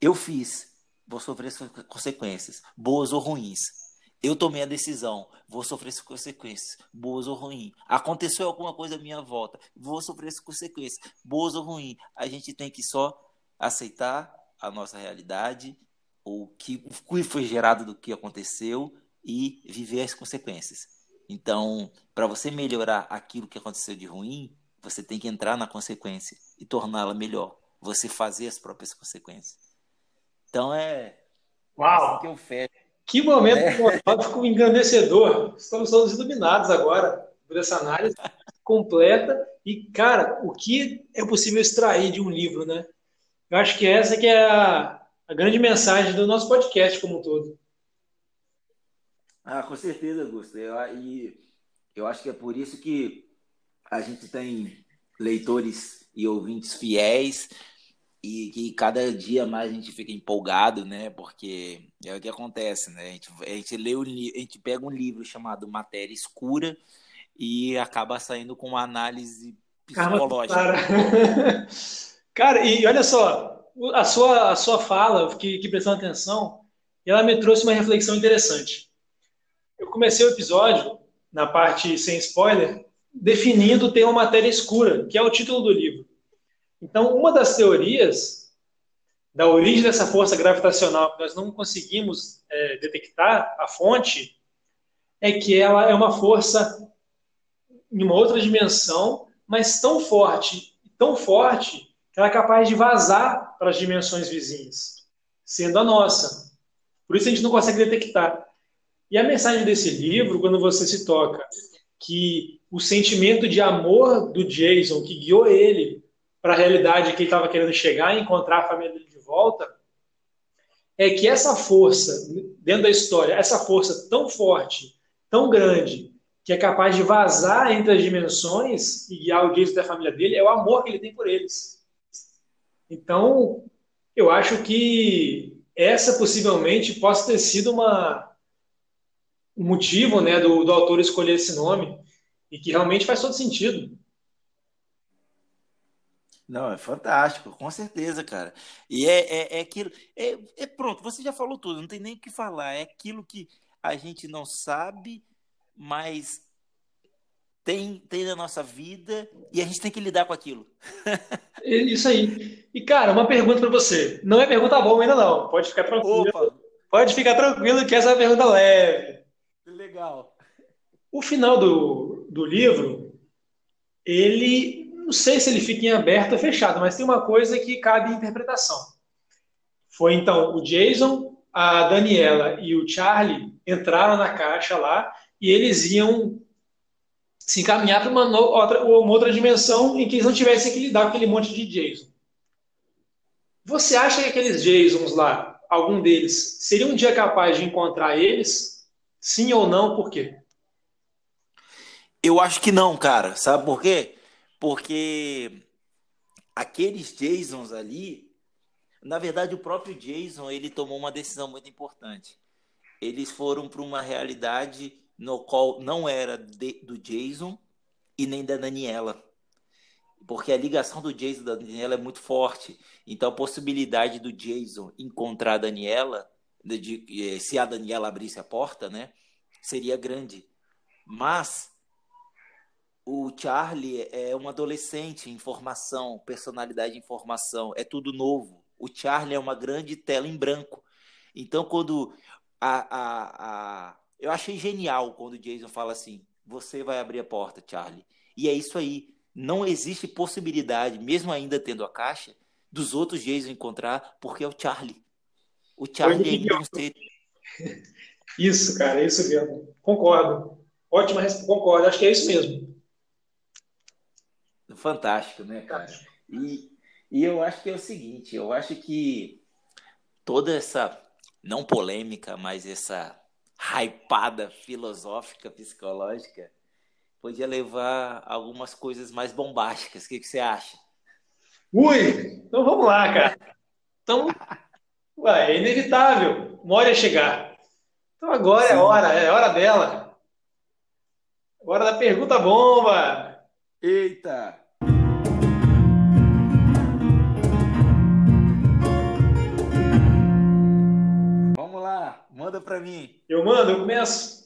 eu fiz, vou sofrer as consequências, boas ou ruins. Eu tomei a decisão, vou sofrer as consequências, boas ou ruins. Aconteceu alguma coisa à minha volta, vou sofrer as consequências, boas ou ruins. A gente tem que só aceitar a nossa realidade, o que, o que foi gerado do que aconteceu e viver as consequências. Então, para você melhorar aquilo que aconteceu de ruim, você tem que entrar na consequência e torná-la melhor. Você fazer as próprias consequências. Então é Uau! Assim que eu fecho. Que momento é. engrandecedor. Estamos todos iluminados agora por essa análise completa. E, cara, o que é possível extrair de um livro, né? Eu acho que essa que é a, a grande mensagem do nosso podcast como um todo. Ah, com certeza, Augusto. Eu, e eu acho que é por isso que a gente tem leitores e ouvintes fiéis e que cada dia mais a gente fica empolgado, né? Porque é o que acontece, né? A gente, a gente lê o, a gente pega um livro chamado Matéria Escura e acaba saindo com uma análise psicológica. Cara, cara e olha só, a sua, a sua fala, eu fiquei, fiquei prestando atenção, e ela me trouxe uma reflexão interessante. Eu comecei o episódio, na parte sem spoiler, definindo o tema matéria escura, que é o título do livro. Então, uma das teorias da origem dessa força gravitacional que nós não conseguimos é, detectar a fonte é que ela é uma força em uma outra dimensão, mas tão forte, tão forte que ela é capaz de vazar para as dimensões vizinhas, sendo a nossa. Por isso a gente não consegue detectar. E a mensagem desse livro, quando você se toca que o sentimento de amor do Jason, que guiou ele para a realidade que ele estava querendo chegar e encontrar a família dele de volta, é que essa força, dentro da história, essa força tão forte, tão grande, que é capaz de vazar entre as dimensões e guiar o Jason da família dele, é o amor que ele tem por eles. Então, eu acho que essa possivelmente possa ter sido uma, um motivo né, do, do autor escolher esse nome e que realmente faz todo sentido. Não, é fantástico, com certeza, cara. E é, é, é aquilo. É, é, pronto, você já falou tudo, não tem nem o que falar. É aquilo que a gente não sabe, mas tem, tem na nossa vida e a gente tem que lidar com aquilo. Isso aí. E, cara, uma pergunta para você. Não é pergunta boa ainda, não. Pode ficar tranquilo. Opa. Pode ficar tranquilo que essa é uma pergunta leve. Legal. O final do, do livro, ele. Não sei se ele fica em aberto ou fechado, mas tem uma coisa que cabe interpretação. Foi então o Jason, a Daniela e o Charlie entraram na caixa lá e eles iam se encaminhar para uma, outra, uma outra dimensão em que eles não tivessem que lidar com aquele monte de Jason. Você acha que aqueles Jasons lá, algum deles, seria um dia capaz de encontrar eles? Sim ou não? Por quê? Eu acho que não, cara. Sabe por quê? Porque aqueles Jasons ali, na verdade, o próprio Jason ele tomou uma decisão muito importante. Eles foram para uma realidade no qual não era de, do Jason e nem da Daniela. Porque a ligação do Jason e da Daniela é muito forte. Então a possibilidade do Jason encontrar a Daniela, de, de, eh, se a Daniela abrisse a porta, né, seria grande. Mas o Charlie é um adolescente em formação, personalidade em formação, é tudo novo. O Charlie é uma grande tela em branco. Então, quando a, a, a, eu achei genial quando o Jason fala assim: você vai abrir a porta, Charlie. E é isso aí. Não existe possibilidade, mesmo ainda tendo a caixa, dos outros Jason encontrar, porque é o Charlie. O Charlie ainda não ser. Isso, cara, é isso mesmo. Concordo. Ótima resposta. Concordo, acho que é isso mesmo. Fantástico, né, cara? E, e eu acho que é o seguinte: eu acho que toda essa, não polêmica, mas essa hypada filosófica, psicológica, podia levar algumas coisas mais bombásticas. O que, que você acha? Ui! Então vamos lá, cara. Então, ué, é inevitável. Uma hora é chegar. Então agora Sim. é hora, é hora dela. Hora da pergunta bomba. Eita! Manda para mim. Eu mando, eu começo?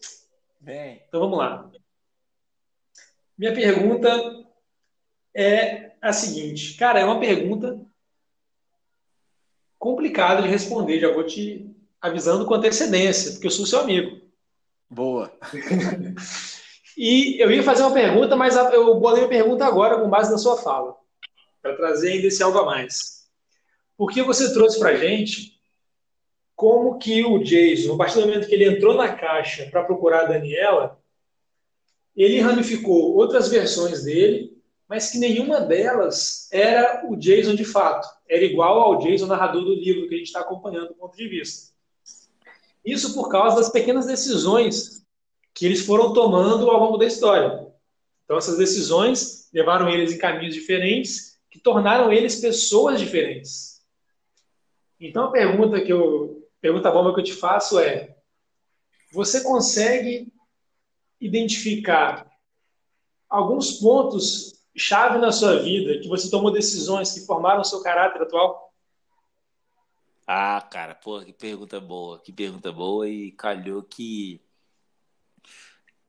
Bem. Então vamos lá. Minha pergunta é a seguinte. Cara, é uma pergunta complicada de responder. Já vou te avisando com antecedência, porque eu sou seu amigo. Boa. e eu ia fazer uma pergunta, mas eu bolei a pergunta agora com base na sua fala, para trazer ainda esse algo a mais. Porque você trouxe para gente como que o Jason, a partir do momento que ele entrou na caixa para procurar a Daniela, ele ramificou outras versões dele, mas que nenhuma delas era o Jason de fato. Era igual ao Jason narrador do livro que a gente está acompanhando do ponto de vista. Isso por causa das pequenas decisões que eles foram tomando ao longo da história. Então, essas decisões levaram eles em caminhos diferentes, que tornaram eles pessoas diferentes. Então, a pergunta que eu pergunta bomba que eu te faço é: você consegue identificar alguns pontos chave na sua vida que você tomou decisões que formaram o seu caráter atual? Ah, cara, pô, que pergunta boa, que pergunta boa e calhou que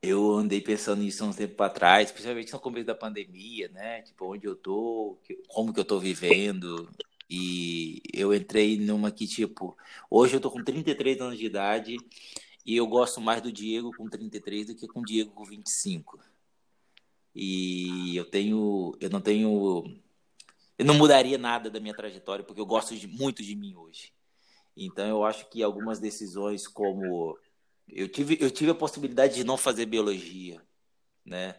eu andei pensando nisso há um tempo atrás, principalmente no começo da pandemia, né? Tipo, onde eu tô, como que eu tô vivendo, e eu entrei numa que, tipo, hoje eu tô com 33 anos de idade e eu gosto mais do Diego com 33 do que com o Diego com 25. E eu tenho, eu não tenho, eu não mudaria nada da minha trajetória porque eu gosto de, muito de mim hoje. Então eu acho que algumas decisões como eu tive eu tive a possibilidade de não fazer biologia, né?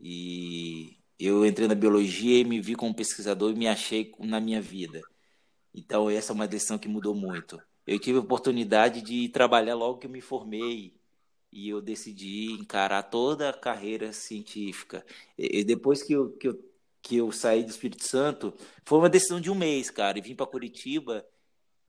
E eu entrei na biologia e me vi como pesquisador e me achei na minha vida. Então essa é uma decisão que mudou muito. Eu tive a oportunidade de trabalhar logo que eu me formei e eu decidi encarar toda a carreira científica. E depois que eu, que eu, que eu saí do Espírito Santo, foi uma decisão de um mês, cara, e vim para Curitiba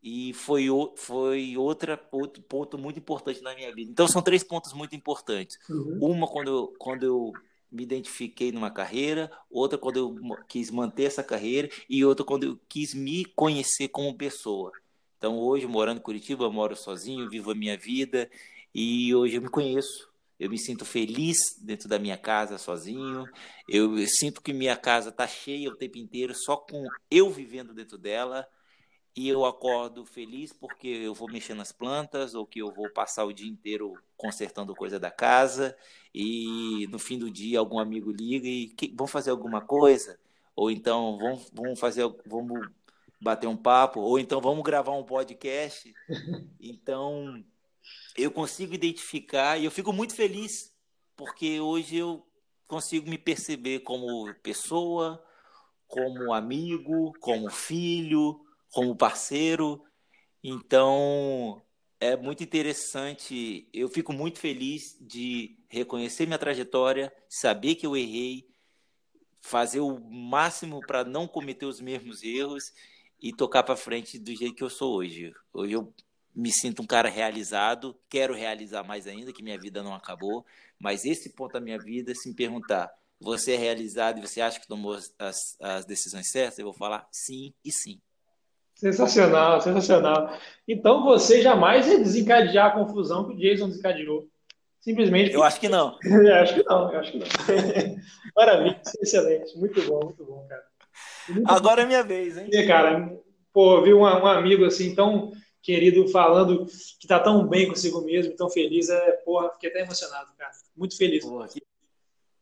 e foi, foi outra, outro ponto muito importante na minha vida. Então, são três pontos muito importantes. Uhum. Uma, quando eu, quando eu me identifiquei numa carreira, outra, quando eu quis manter essa carreira, e outra, quando eu quis me conhecer como pessoa. Então, hoje, morando em Curitiba, moro sozinho, vivo a minha vida, e hoje eu me conheço. Eu me sinto feliz dentro da minha casa, sozinho. Eu sinto que minha casa está cheia o tempo inteiro, só com eu vivendo dentro dela e eu acordo feliz porque eu vou mexer nas plantas ou que eu vou passar o dia inteiro consertando coisa da casa. E no fim do dia algum amigo liga e que, vamos fazer alguma coisa? Ou então vamos, vamos fazer vamos bater um papo. Ou então vamos gravar um podcast. Então eu consigo identificar e eu fico muito feliz porque hoje eu consigo me perceber como pessoa como amigo como filho como parceiro. Então, é muito interessante. Eu fico muito feliz de reconhecer minha trajetória, saber que eu errei, fazer o máximo para não cometer os mesmos erros e tocar para frente do jeito que eu sou hoje. Hoje eu me sinto um cara realizado, quero realizar mais ainda, que minha vida não acabou, mas esse ponto da minha vida, se me perguntar, você é realizado e você acha que tomou as, as decisões certas? Eu vou falar sim e sim. Sensacional, sensacional. Então você jamais ia desencadear a confusão que o Jason desencadeou. Simplesmente. Eu acho que não. eu acho que não, eu acho que não. Maravilha, excelente. Muito bom, muito bom, cara. Muito Agora bom. é minha vez, hein? E, cara, pô, vi um, um, amigo assim tão querido falando que tá tão bem consigo mesmo, tão feliz. É, porra, fiquei até emocionado, cara. Muito feliz. Porra, que,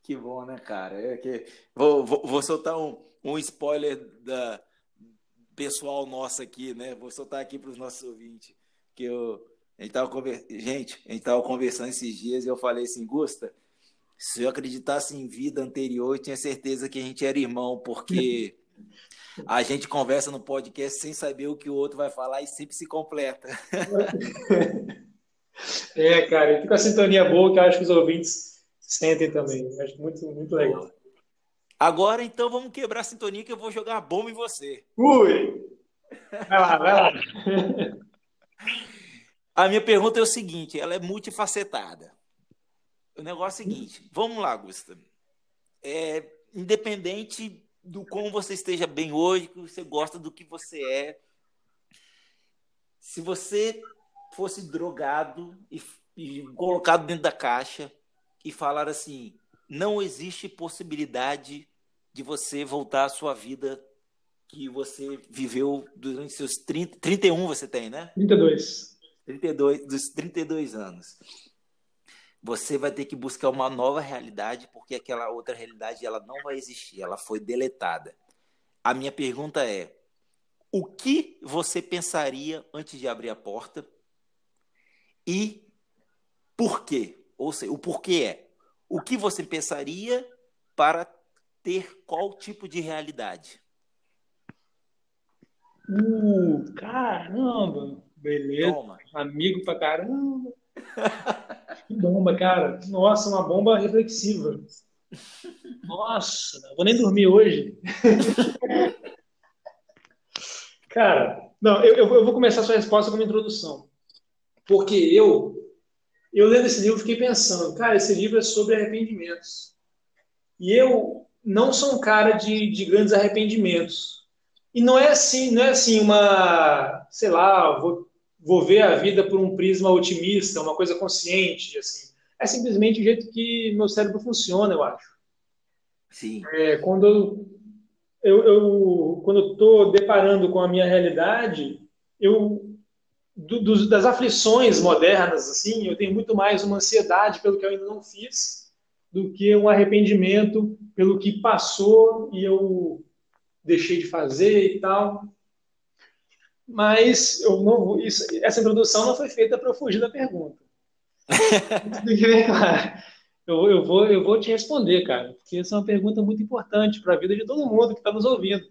que bom, né, cara? É que... vou, vou, vou soltar um, um spoiler da pessoal nosso aqui, né? Vou soltar aqui para os nossos ouvintes. Que eu, a gente, tava conver... gente, a gente estava conversando esses dias e eu falei assim, Gusta, se eu acreditasse em vida anterior, eu tinha certeza que a gente era irmão, porque a gente conversa no podcast sem saber o que o outro vai falar e sempre se completa. É, cara, fica a sintonia boa que eu acho que os ouvintes sentem também. Eu acho muito, muito legal. Agora, então, vamos quebrar a sintonia que eu vou jogar a bomba em você. Ui! Vai lá, vai lá. A minha pergunta é o seguinte, ela é multifacetada. O negócio é o seguinte, vamos lá, Gustavo. É, independente do como você esteja bem hoje, que você gosta do que você é, se você fosse drogado e, e colocado dentro da caixa e falar assim, não existe possibilidade de você voltar à sua vida que você viveu durante seus 30, 31 você tem, né? 32. 32 dos 32 anos. Você vai ter que buscar uma nova realidade porque aquela outra realidade ela não vai existir, ela foi deletada. A minha pergunta é: o que você pensaria antes de abrir a porta? E por quê? Ou seja, o porquê é o que você pensaria para ter qual tipo de realidade? Uh, caramba! Beleza. Toma. Amigo pra caramba. que bomba, cara. Nossa, uma bomba reflexiva. Nossa, não vou nem dormir hoje. cara, não, eu, eu vou começar a sua resposta com uma introdução. Porque eu eu lendo esse livro fiquei pensando, cara, esse livro é sobre arrependimentos. E eu não sou um cara de, de grandes arrependimentos. E não é assim, não é assim uma, sei lá, vou, vou ver a vida por um prisma otimista, uma coisa consciente, assim. É simplesmente o jeito que meu cérebro funciona, eu acho. Sim. É, quando eu, eu quando eu estou deparando com a minha realidade, eu do, do, das aflições modernas, assim, eu tenho muito mais uma ansiedade pelo que eu ainda não fiz do que um arrependimento pelo que passou e eu deixei de fazer e tal. mas eu não, isso, essa introdução não foi feita para eu fugir da pergunta. Eu, eu, vou, eu vou te responder, cara, porque essa é uma pergunta muito importante para a vida de todo mundo que está nos ouvindo.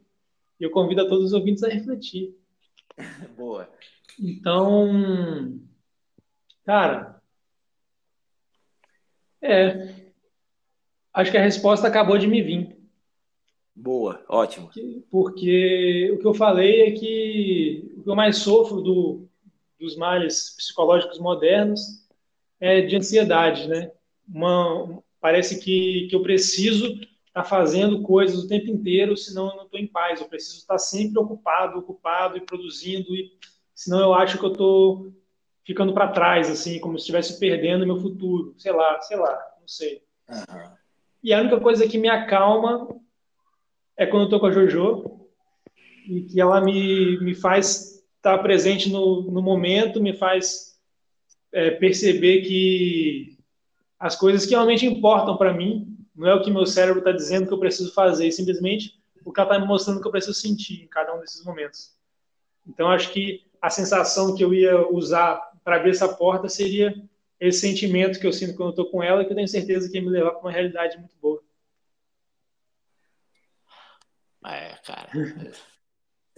E eu convido a todos os ouvintes a refletir. Boa. Então, cara, é, acho que a resposta acabou de me vir. Boa, ótimo. Porque o que eu falei é que o que eu mais sofro do, dos males psicológicos modernos é de ansiedade, né? Uma, parece que, que eu preciso estar tá fazendo coisas o tempo inteiro, senão eu não estou em paz. Eu preciso estar sempre ocupado, ocupado e produzindo, e senão eu acho que eu estou ficando para trás, assim, como se estivesse perdendo meu futuro. Sei lá, sei lá, não sei. Uhum. E a única coisa que me acalma é quando eu tô com a Jojo e que ela me, me faz estar presente no, no momento, me faz é, perceber que as coisas que realmente importam para mim não é o que meu cérebro está dizendo que eu preciso fazer, simplesmente o que ela está me mostrando que eu preciso sentir em cada um desses momentos. Então, acho que a sensação que eu ia usar para abrir essa porta seria esse sentimento que eu sinto quando eu estou com ela, que eu tenho certeza que ia me levar para uma realidade muito boa. É, cara.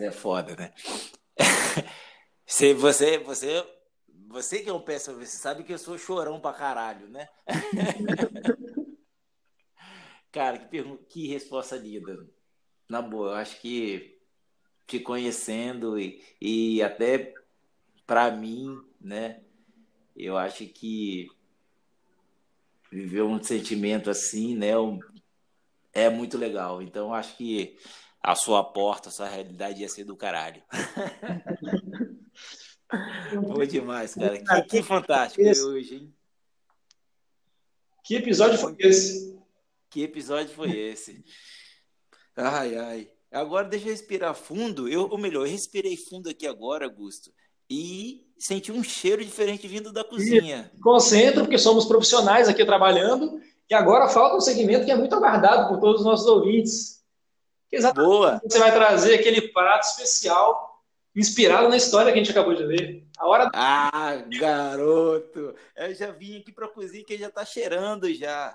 É foda, né? Se você, você, você que é um péssimo, você sabe que eu sou chorão pra caralho, né? cara, que, pergunta, que resposta linda. Na boa, eu acho que te conhecendo e, e até para mim, né? Eu acho que viver um sentimento assim, né? é muito legal. Então, acho que a sua porta, a sua realidade ia ser do caralho. Boa demais, cara. Que, que fantástico esse... hoje, hein? Que episódio foi esse? Que episódio foi esse? Ai, ai. Agora deixa eu respirar fundo. Eu, ou melhor, eu respirei fundo aqui agora, Augusto, e senti um cheiro diferente vindo da cozinha. Concentra, porque somos profissionais aqui trabalhando e agora falta um segmento que é muito aguardado por todos os nossos ouvintes. Exatamente. Boa. Você vai trazer aquele prato especial inspirado na história que a gente acabou de ler. A hora. Ah, garoto! Eu já vim aqui para a cozinha que já está cheirando já.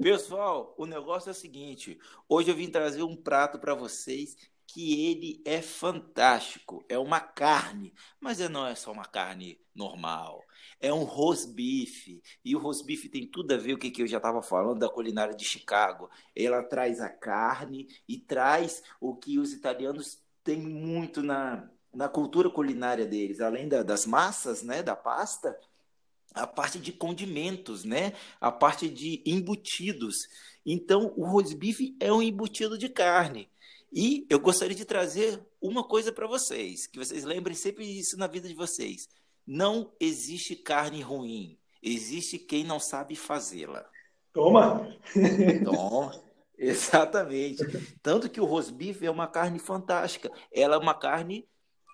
Pessoal, o negócio é o seguinte: hoje eu vim trazer um prato para vocês que ele é fantástico. É uma carne, mas não é só uma carne normal é um rosbife. E o rosbife tem tudo a ver com o que eu já estava falando da culinária de Chicago. Ela traz a carne e traz o que os italianos têm muito na, na cultura culinária deles, além da, das massas, né, da pasta, a parte de condimentos, né, a parte de embutidos. Então, o rosbife é um embutido de carne. E eu gostaria de trazer uma coisa para vocês, que vocês lembrem sempre isso na vida de vocês. Não existe carne ruim, existe quem não sabe fazê-la. Toma! Toma! Exatamente. Tanto que o rosbife é uma carne fantástica. Ela é uma carne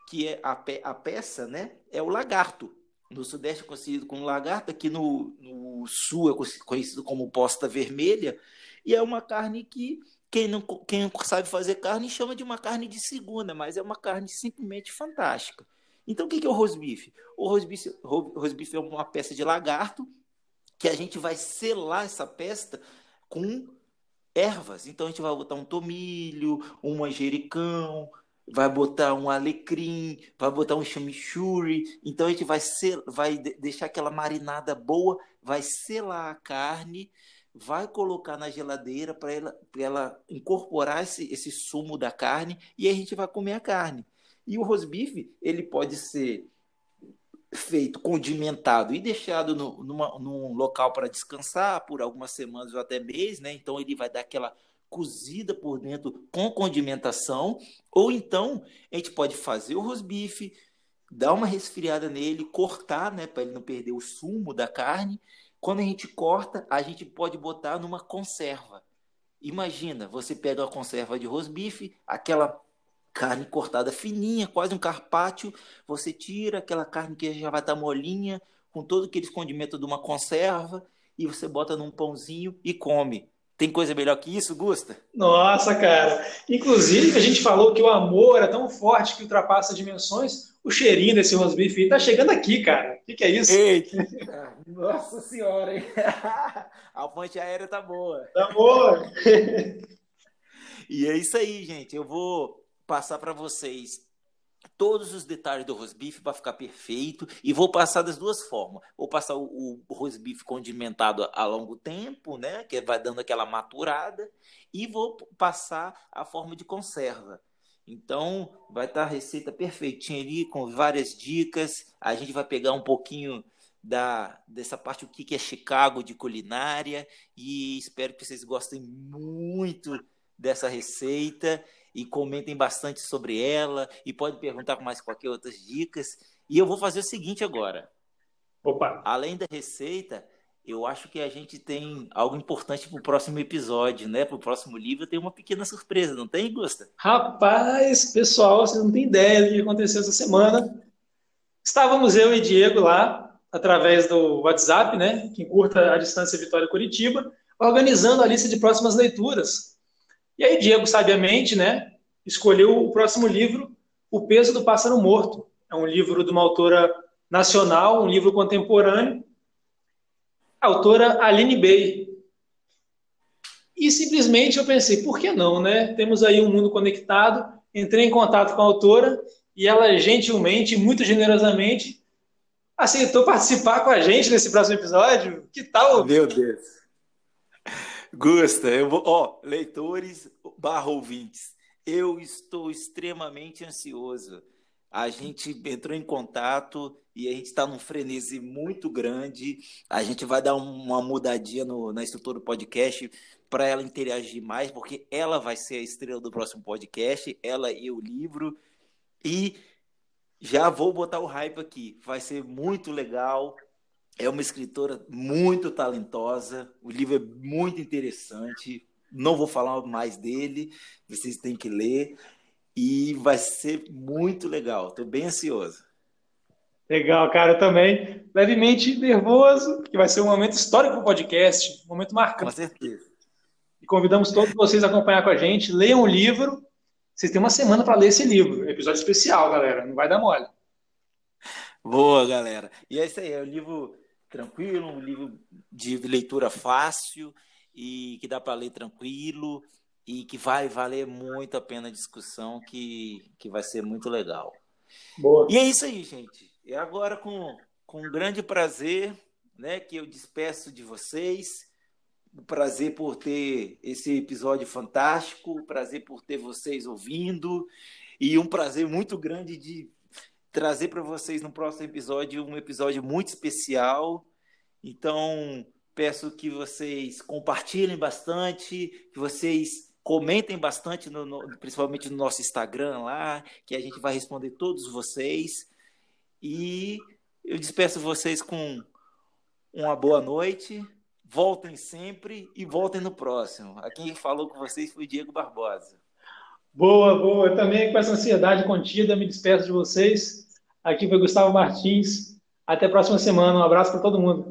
que é a, pe a peça, né? É o lagarto. No Sudeste é conhecido como lagarto, aqui no, no Sul é conhecido como posta vermelha. E é uma carne que quem não, quem não sabe fazer carne chama de uma carne de segunda, mas é uma carne simplesmente fantástica. Então, o que é o rosbife? O rosbife, rosbife é uma peça de lagarto que a gente vai selar essa peça com ervas. Então, a gente vai botar um tomilho, um manjericão, vai botar um alecrim, vai botar um chimichurri. Então, a gente vai, sel, vai deixar aquela marinada boa, vai selar a carne, vai colocar na geladeira para ela, ela incorporar esse, esse sumo da carne e a gente vai comer a carne. E o rosbife, ele pode ser feito condimentado e deixado no, numa, num local para descansar por algumas semanas ou até mês, né? Então ele vai dar aquela cozida por dentro com condimentação, ou então a gente pode fazer o rosbife, dar uma resfriada nele, cortar, né, para ele não perder o sumo da carne. Quando a gente corta, a gente pode botar numa conserva. Imagina, você pega uma conserva de rosbife, aquela carne cortada fininha, quase um carpaccio. Você tira aquela carne que já vai estar molinha, com todo aquele condimento de uma conserva, e você bota num pãozinho e come. Tem coisa melhor que isso, Gusta? Nossa, cara. Inclusive, a gente falou que o amor é tão forte que ultrapassa dimensões. O cheirinho desse rosbife tá chegando aqui, cara. O que, que, é isso? Eita! Nossa senhora, hein? A ponte aérea tá boa. Tá boa. e é isso aí, gente. Eu vou passar para vocês todos os detalhes do rosbife para ficar perfeito e vou passar das duas formas. Vou passar o, o rosbife condimentado a longo tempo, né, que vai dando aquela maturada, e vou passar a forma de conserva. Então, vai estar a receita perfeitinha ali com várias dicas. A gente vai pegar um pouquinho da dessa parte o que é Chicago de culinária e espero que vocês gostem muito dessa receita e comentem bastante sobre ela e pode perguntar com mais qualquer outras dicas. E eu vou fazer o seguinte agora. Opa. Além da receita, eu acho que a gente tem algo importante para o próximo episódio, né? Para o próximo livro tem uma pequena surpresa, não tem, Gusta? Rapaz, pessoal, vocês não têm ideia do que aconteceu essa semana. Estávamos eu e Diego lá, através do WhatsApp, né? Que encurta a distância Vitória Curitiba, organizando a lista de próximas leituras. E aí Diego, sabiamente, né, escolheu o próximo livro, O Peso do Pássaro Morto. É um livro de uma autora nacional, um livro contemporâneo, a autora Aline Bey. E simplesmente eu pensei, por que não, né? Temos aí um mundo conectado, entrei em contato com a autora e ela gentilmente, muito generosamente, aceitou participar com a gente nesse próximo episódio. Que tal? Meu Deus. Gusta, eu vou, ó, leitores barra ouvintes, eu estou extremamente ansioso. A gente entrou em contato e a gente está num frenesi muito grande. A gente vai dar uma mudadinha no, na estrutura do podcast para ela interagir mais, porque ela vai ser a estrela do próximo podcast, ela e o livro. E já vou botar o hype aqui. Vai ser muito legal. É uma escritora muito talentosa, o livro é muito interessante. Não vou falar mais dele, vocês têm que ler. E vai ser muito legal, estou bem ansioso. Legal, cara, eu também. Levemente nervoso, que vai ser um momento histórico para o podcast, um momento marcante. Com certeza. E convidamos todos vocês a acompanhar com a gente. Leiam o livro. Vocês têm uma semana para ler esse livro. Episódio especial, galera. Não vai dar mole. Boa, galera. E é isso aí, é o livro tranquilo, um livro de leitura fácil e que dá para ler tranquilo e que vai valer muito a pena a discussão, que, que vai ser muito legal. Boa. E é isso aí, gente. E agora, com, com grande prazer, né, que eu despeço de vocês. O prazer por ter esse episódio fantástico, o prazer por ter vocês ouvindo e um prazer muito grande de trazer para vocês no próximo episódio um episódio muito especial. Então, peço que vocês compartilhem bastante, que vocês comentem bastante, no, no, principalmente no nosso Instagram lá, que a gente vai responder todos vocês. E eu despeço vocês com uma boa noite. Voltem sempre e voltem no próximo. A quem falou com vocês foi Diego Barbosa. Boa, boa. Eu também, com essa ansiedade contida, me despeço de vocês. Aqui foi Gustavo Martins. Até a próxima semana. Um abraço para todo mundo.